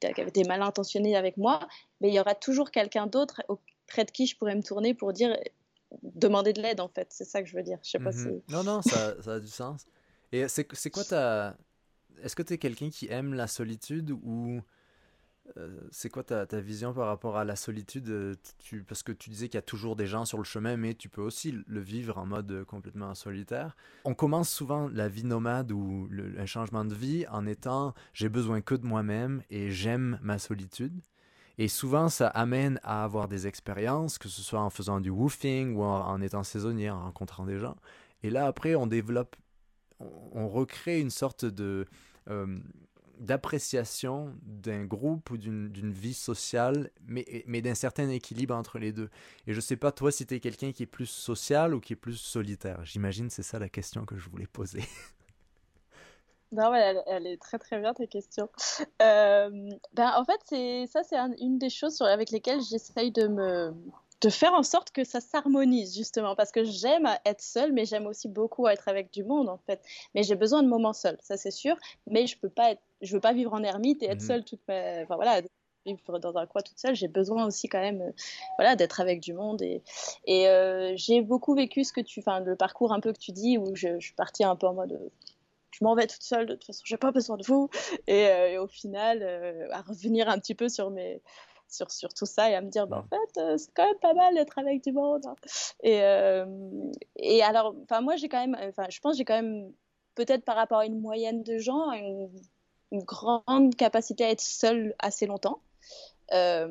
qui avait été mal intentionné avec moi, mais il y aura toujours quelqu'un d'autre auprès de qui je pourrais me tourner pour dire, demander de l'aide, en fait. C'est ça que je veux dire. Je sais pas mhm. si... Non, non, ça, ça, a du sens. Et c'est quoi ta... Est-ce que tu es quelqu'un qui aime la solitude ou euh, c'est quoi ta, vision par rapport à la solitude euh, Parce que tu disais qu'il y a toujours des gens sur le chemin, mais tu peux aussi le vivre en mode euh, complètement solitaire. On commence souvent la vie nomade ou le, un changement de vie en étant j'ai besoin que de moi-même et j'aime ma solitude. Et souvent, ça amène à avoir des expériences, que ce soit en faisant du woofing ou en, étant saisonnier, en rencontrant des gens. Et là, après, on développe, on, recrée une sorte de d'appréciation d'un groupe ou d'une vie sociale, mais, mais d'un certain équilibre entre les deux. Et je sais pas, toi, si tu es quelqu'un qui est plus social ou qui est plus solitaire. J'imagine c'est ça la question que je voulais poser. Non, elle, elle, est très très bien ta question. Euh, ben, en fait, ça, c'est une des choses avec lesquelles j'essaye de me de faire en sorte que ça s'harmonise justement parce que j'aime être seule mais j'aime aussi beaucoup être avec du monde en fait mais j'ai besoin de moments seuls ça c'est sûr mais je peux pas être je veux pas vivre en ermite et être mmh seule toute ma enfin voilà vivre dans un coin toute seule j'ai besoin aussi quand même euh, voilà d'être avec du monde et, et euh, j'ai beaucoup vécu ce que tu enfin le parcours un peu que tu dis où je, je suis partie un peu en mode je m'en vais toute seule, de toute façon, j'ai pas besoin de vous. Et, euh, et au final, à revenir un petit peu sur mes, sur, sur tout ça et à me dire, bah, en fait, euh, c'est quand même pas mal d'être avec du monde. Hein. Et, euh, et alors, enfin, moi, j'ai quand même, enfin, je pense j'ai quand même, peut-être par rapport à une moyenne de gens, une, grande capacité à être seule assez longtemps. Euh,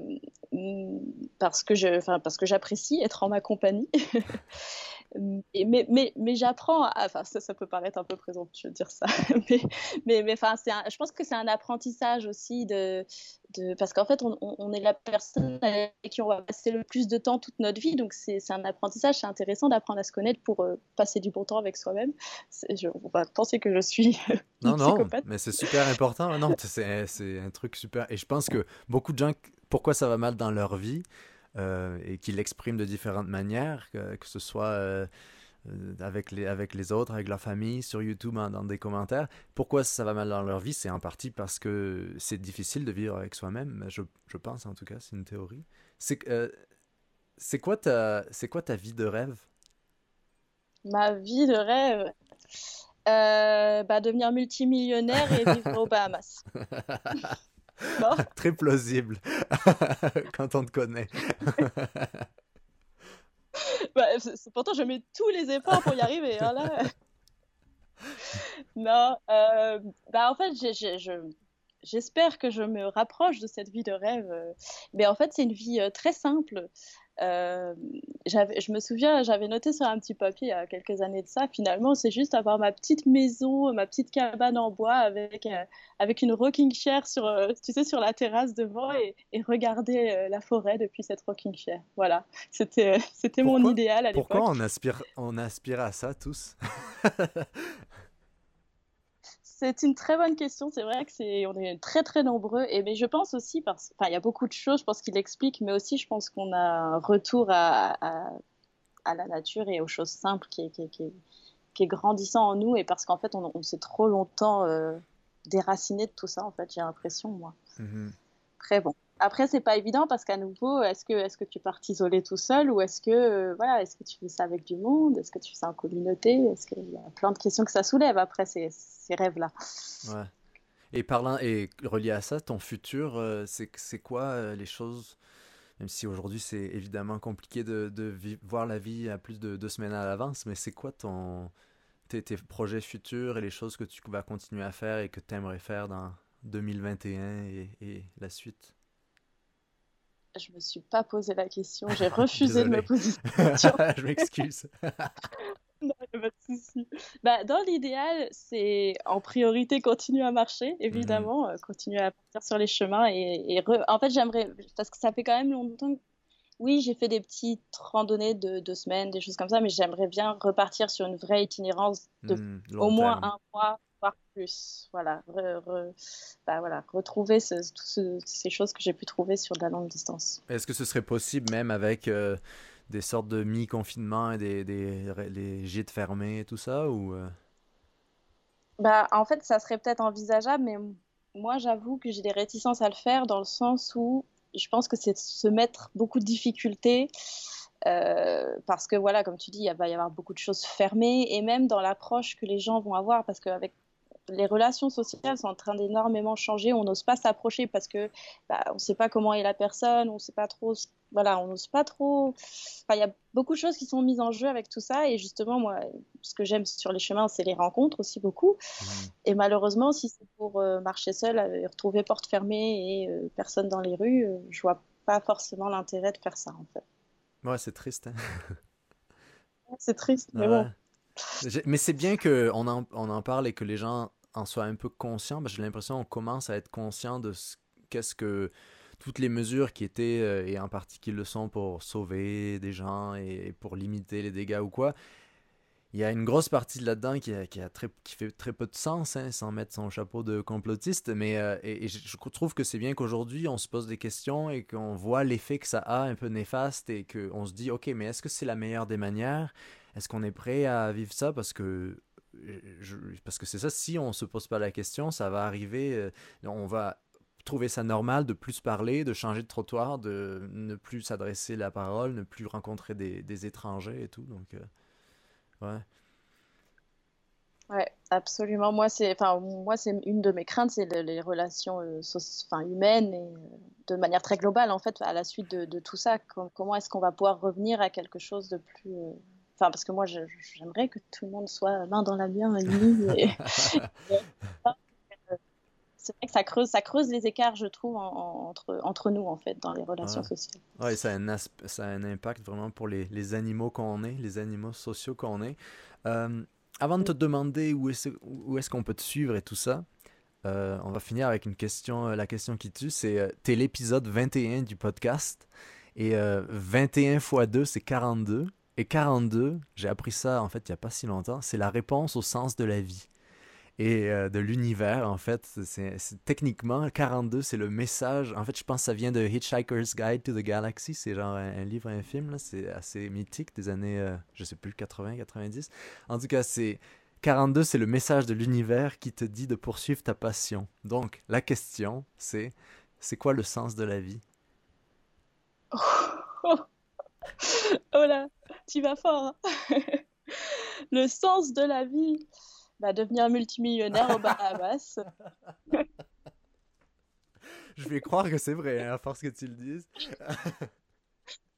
parce que je, enfin, parce que j'apprécie être en ma compagnie. mais, mais, mais j'apprends, enfin ça, ça, peut paraître un peu présomptueux de dire ça, mais, mais, mais enfin, je pense que c'est un apprentissage aussi de, de parce qu'en fait on, on, est la personne avec qui on va passer le plus de temps toute notre vie, donc c'est un apprentissage, c'est intéressant d'apprendre à se connaître pour euh, passer du bon temps avec soi-même. On va penser que je suis non non, mais c'est super important, non c'est un truc super, et je pense que beaucoup de gens, pourquoi ça va mal dans leur vie, euh, et qui l'expriment de différentes manières, que, que ce soit euh, euh, avec, les, avec les autres, avec leur famille, sur YouTube, hein, dans des commentaires. Pourquoi ça va mal dans leur vie? C'est en partie parce que c'est difficile de vivre avec soi-même, je, je, pense en tout cas, c'est une théorie. C'est c'est quoi, ta, quoi ta vie de rêve? Ma vie de rêve bah, Devenir multimillionnaire et vivre aux Bahamas. Très plausible quand on te connaît. bah, pourtant, je mets tous les efforts pour y arriver. Hein, là. non, euh, bah, en fait, j'espère que je me rapproche de cette vie de rêve. Euh, mais en fait, c'est une vie euh, très simple. Euh, je me souviens, j'avais noté sur un petit papier il y a quelques années de ça. Finalement, c'est juste avoir ma petite maison, ma petite cabane en bois avec, euh, avec une rocking chair sur, euh, tu sais, sur la terrasse devant et, et regarder la forêt depuis cette rocking chair. Voilà, c'était c'était mon idéal à l'époque. Pourquoi on aspire, on aspire à ça tous? C'est une très bonne question. C'est vrai que c'est, on est très très nombreux. Et mais je pense aussi parce, enfin, il y a beaucoup de choses. Je pense qu'il explique, mais aussi je pense qu'on a un retour à, à, la nature et aux choses simples qui, qui, qui, qui est grandissant en nous. Et parce qu'en fait, on, s'est trop longtemps euh, déraciné de tout ça. En fait, j'ai l'impression moi. Mm-hmm. Très bon. Après, c'est pas évident parce qu'à nouveau, est-ce que, est-ce que tu pars t'isoler tout seul ou est-ce que, euh, voilà, est-ce que tu fais ça avec du monde? Est-ce que tu fais ça en communauté? Est-ce qu'il y a plein de questions que ça soulève après ces, ces rêves-là? Ouais. Et parlant et relié à ça, ton futur, euh, c'est, c'est quoi euh, les choses Même si aujourd'hui c'est évidemment compliqué de, de voir la vie à plus de deux semaines à l'avance, mais c'est quoi ton tes, tes projets futurs et les choses que tu vas continuer à faire et que tu aimerais faire dans 2021 et, et la suite? Je me suis pas posé la question, j'ai refusé de me poser la question. je m'excuse. non, pas de souci. Bah, dans l'idéal, c'est en priorité continuer à marcher, évidemment, mhm. euh, continuer à partir sur les chemins. Et, en fait, j'aimerais, parce que ça fait quand même longtemps que oui, j'ai fait des petites randonnées de deux semaines, des choses comme ça, mais j'aimerais bien repartir sur une vraie itinérance de mhm, au moins un mois, plus. Voilà, bah voilà retrouver toutes ces choses que j'ai pu trouver sur de la longue distance. Est-ce que ce serait possible même avec euh, des sortes de mi-confinement et des, des gîtes fermés et tout ça ou euh? bah, En fait, ça serait peut-être envisageable, mais moi j'avoue que j'ai des réticences à le faire dans le sens où je pense que c'est se mettre beaucoup de difficultés. Euh, parce que voilà, comme tu dis, il va y avoir beaucoup de choses fermées et même dans l'approche que les gens vont avoir, parce qu'avec les relations sociales sont en train d'énormément changer. On n'ose pas s'approcher parce que bah, on ne sait pas comment est la personne, on ne sait pas trop. Voilà, on n'ose pas trop. il y a beaucoup de choses qui sont mises en jeu avec tout ça. Et justement, moi, ce que j'aime sur les chemins, c'est les rencontres aussi beaucoup. Mmh. Et malheureusement, si c'est pour euh, marcher seul, et retrouver porte fermée et euh, personne dans les rues, euh, je vois pas forcément l'intérêt de faire ça en fait. Ouais, c'est triste. Hein. c'est triste, mais bon. Mais c'est bien qu'on en, on en parle et que les gens en soient un peu conscients. J'ai l'impression qu'on commence à être conscient de ce, qu'est-ce que toutes les mesures qui étaient, euh, et en partie qui le sont pour sauver des gens et, pour limiter les dégâts ou quoi, il y a une grosse partie là-dedans qui, qui, a qui fait très peu de sens, hein, sans mettre son chapeau de complotiste. Mais euh, et, je trouve que c'est bien qu'aujourd'hui, on se pose des questions et qu'on voit l'effet que ça a un peu néfaste et qu'on se dit, OK, mais est-ce que c'est la meilleure des manières? Est-ce qu'on est prêt à vivre ça? Parce que je, parce que c'est ça, si on se pose pas la question, ça va arriver, euh, on va trouver ça normal de plus parler, de changer de trottoir, de ne plus s'adresser la parole, ne plus rencontrer des, des étrangers et tout. Donc, euh, ouais. Ouais, absolument. Moi, c'est, enfin, moi, c'est une de mes craintes, c'est les relations euh, humaines et de manière très globale, en fait, à la suite de tout ça. comment est-ce qu'on va pouvoir revenir à quelque chose de plus Enfin, parce que moi, j'aimerais que tout le monde soit main dans la main, unis. c'est vrai que ça creuse, ça creuse les écarts, je trouve, entre, entre nous, en fait, dans les relations sociales. Oui, ça, a un ça a un impact vraiment pour les, les animaux qu'on est, les animaux sociaux qu'on est. Euh, avant de te demander où est-ce est qu'on peut te suivre et tout ça, euh, on va finir avec une question, euh, la question qui tue, c'est t'es l'épisode 21 du podcast, et 21 x 2, c'est 42. Et 42, j'ai appris ça en fait il n'y a pas si longtemps, c'est la réponse au sens de la vie et euh, de l'univers en fait. C'est, techniquement 42, c'est le message. En fait, je pense que ça vient de Hitchhiker's Guide to the Galaxy. C'est genre un, livre, un film. C'est assez mythique des années, euh, je sais plus 80, 90. En tout cas, c'est 42, c'est le message de l'univers qui te dit de poursuivre ta passion. Donc la question, c'est c'est quoi le sens de la vie? oh là, tu vas fort. Hein. le sens de la vie, bah, devenir multimillionnaire au Bahamas. Je vais croire que c'est vrai, hein, à force que tu le dises.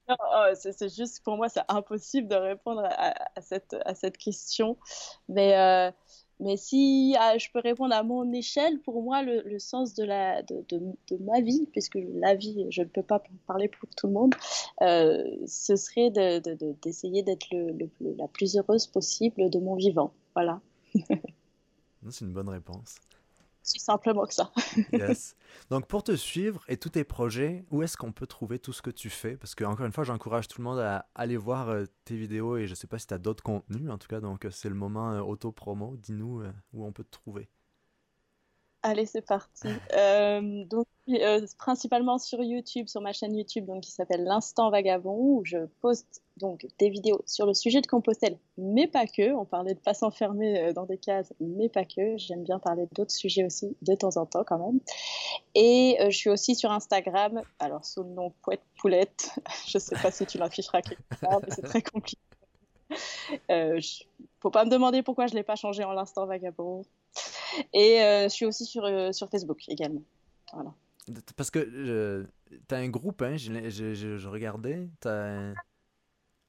Oh, c'est juste, pour moi, c'est impossible de répondre à, cette, à cette question. Mais euh, mais si ah, je peux répondre à mon échelle, pour moi, le, sens de, la, de, de, ma vie, puisque la vie, je ne peux pas parler pour tout le monde, euh, ce serait d'essayer d'être le, la plus heureuse possible de mon vivant. Voilà. C'est une bonne réponse si simplement que ça. yes. Donc pour te suivre et tous tes projets, où est-ce qu'on peut trouver tout ce que tu fais? Parce que encore une fois, j'encourage tout le monde à aller voir euh, tes vidéos et je ne sais pas si tu as d'autres contenus en tout cas, donc euh, c'est le moment euh, auto-promo. Dis-nous où on peut te trouver. Allez, c'est parti. Euh, donc, euh, principalement sur YouTube, sur ma chaîne YouTube, donc qui s'appelle l'Instant Vagabond, où je poste donc des vidéos sur le sujet de Compostelle, mais pas que. On parlait de pas s'enfermer euh, dans des cases, mais pas que. J'aime bien parler d'autres sujets aussi de temps en temps quand même. Et je suis aussi sur Instagram, alors sous le nom Pouette Poulette. je sais pas si tu l'afficheras quelque part, mais c'est très compliqué. Euh, faut pas me demander pourquoi je l'ai pas changé en l'instant vagabond. Et euh, je suis aussi sur, euh, Facebook également. Voilà. Parce que tu as un groupe, hein, je, je, je, regardais.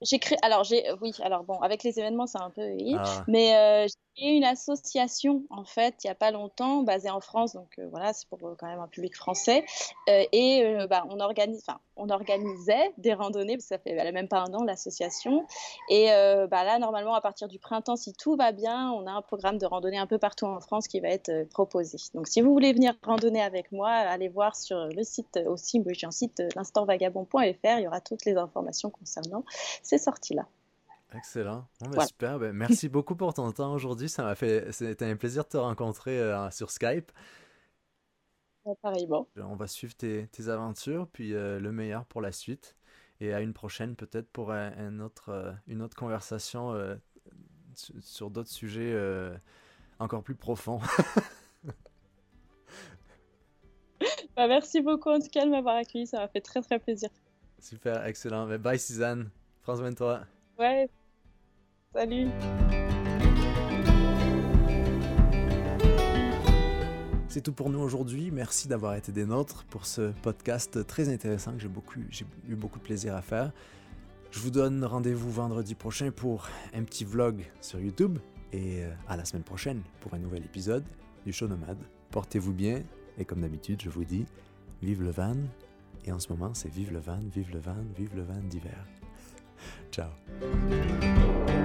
J'ai créé, alors j'ai, oui, alors bon, avec les événements, c'est un peu, ah. mais euh, créé une association en fait il y a pas longtemps, basée en France, donc euh, voilà, c'est pour euh, quand même un public français, et bah, on organise, on organisait des randonnées, parce que ça fait même pas un an l'association, et bah là normalement à partir du printemps, si tout va bien, on a un programme de randonnée un peu partout en France qui va être proposé. Donc si vous voulez venir randonner avec moi, allez voir sur le site aussi, j'ai un site l'instantvagabond.fr, il y aura toutes les informations concernant c'est sorti Excellent. Ben, super. Ben, merci beaucoup pour ton temps aujourd'hui. Ça m'a fait, c'était un plaisir de te rencontrer euh, sur Skype. pareillement. On va suivre tes, aventures, puis euh, le meilleur pour la suite. Et à une prochaine, peut-être pour un, autre, euh, une autre conversation sur, d'autres sujets encore plus profonds. Bah, merci beaucoup en tout cas de m'avoir accueilli. Ça m'a fait très très plaisir. Super, excellent. Ben, bye Suzanne. Prends soin de toi. Ouais. Salut. C'est tout pour nous aujourd'hui. Merci d'avoir été des nôtres pour ce podcast très intéressant que j'ai beaucoup, eu beaucoup de plaisir à faire. Je vous donne rendez-vous vendredi prochain pour un petit vlog sur YouTube et euh, à la semaine prochaine pour un nouvel épisode du show nomade. Portez-vous bien et comme d'habitude, je vous dis vive le van. Et en ce moment, c'est vive le van, vive le van, vive le van d'hiver. Ciao.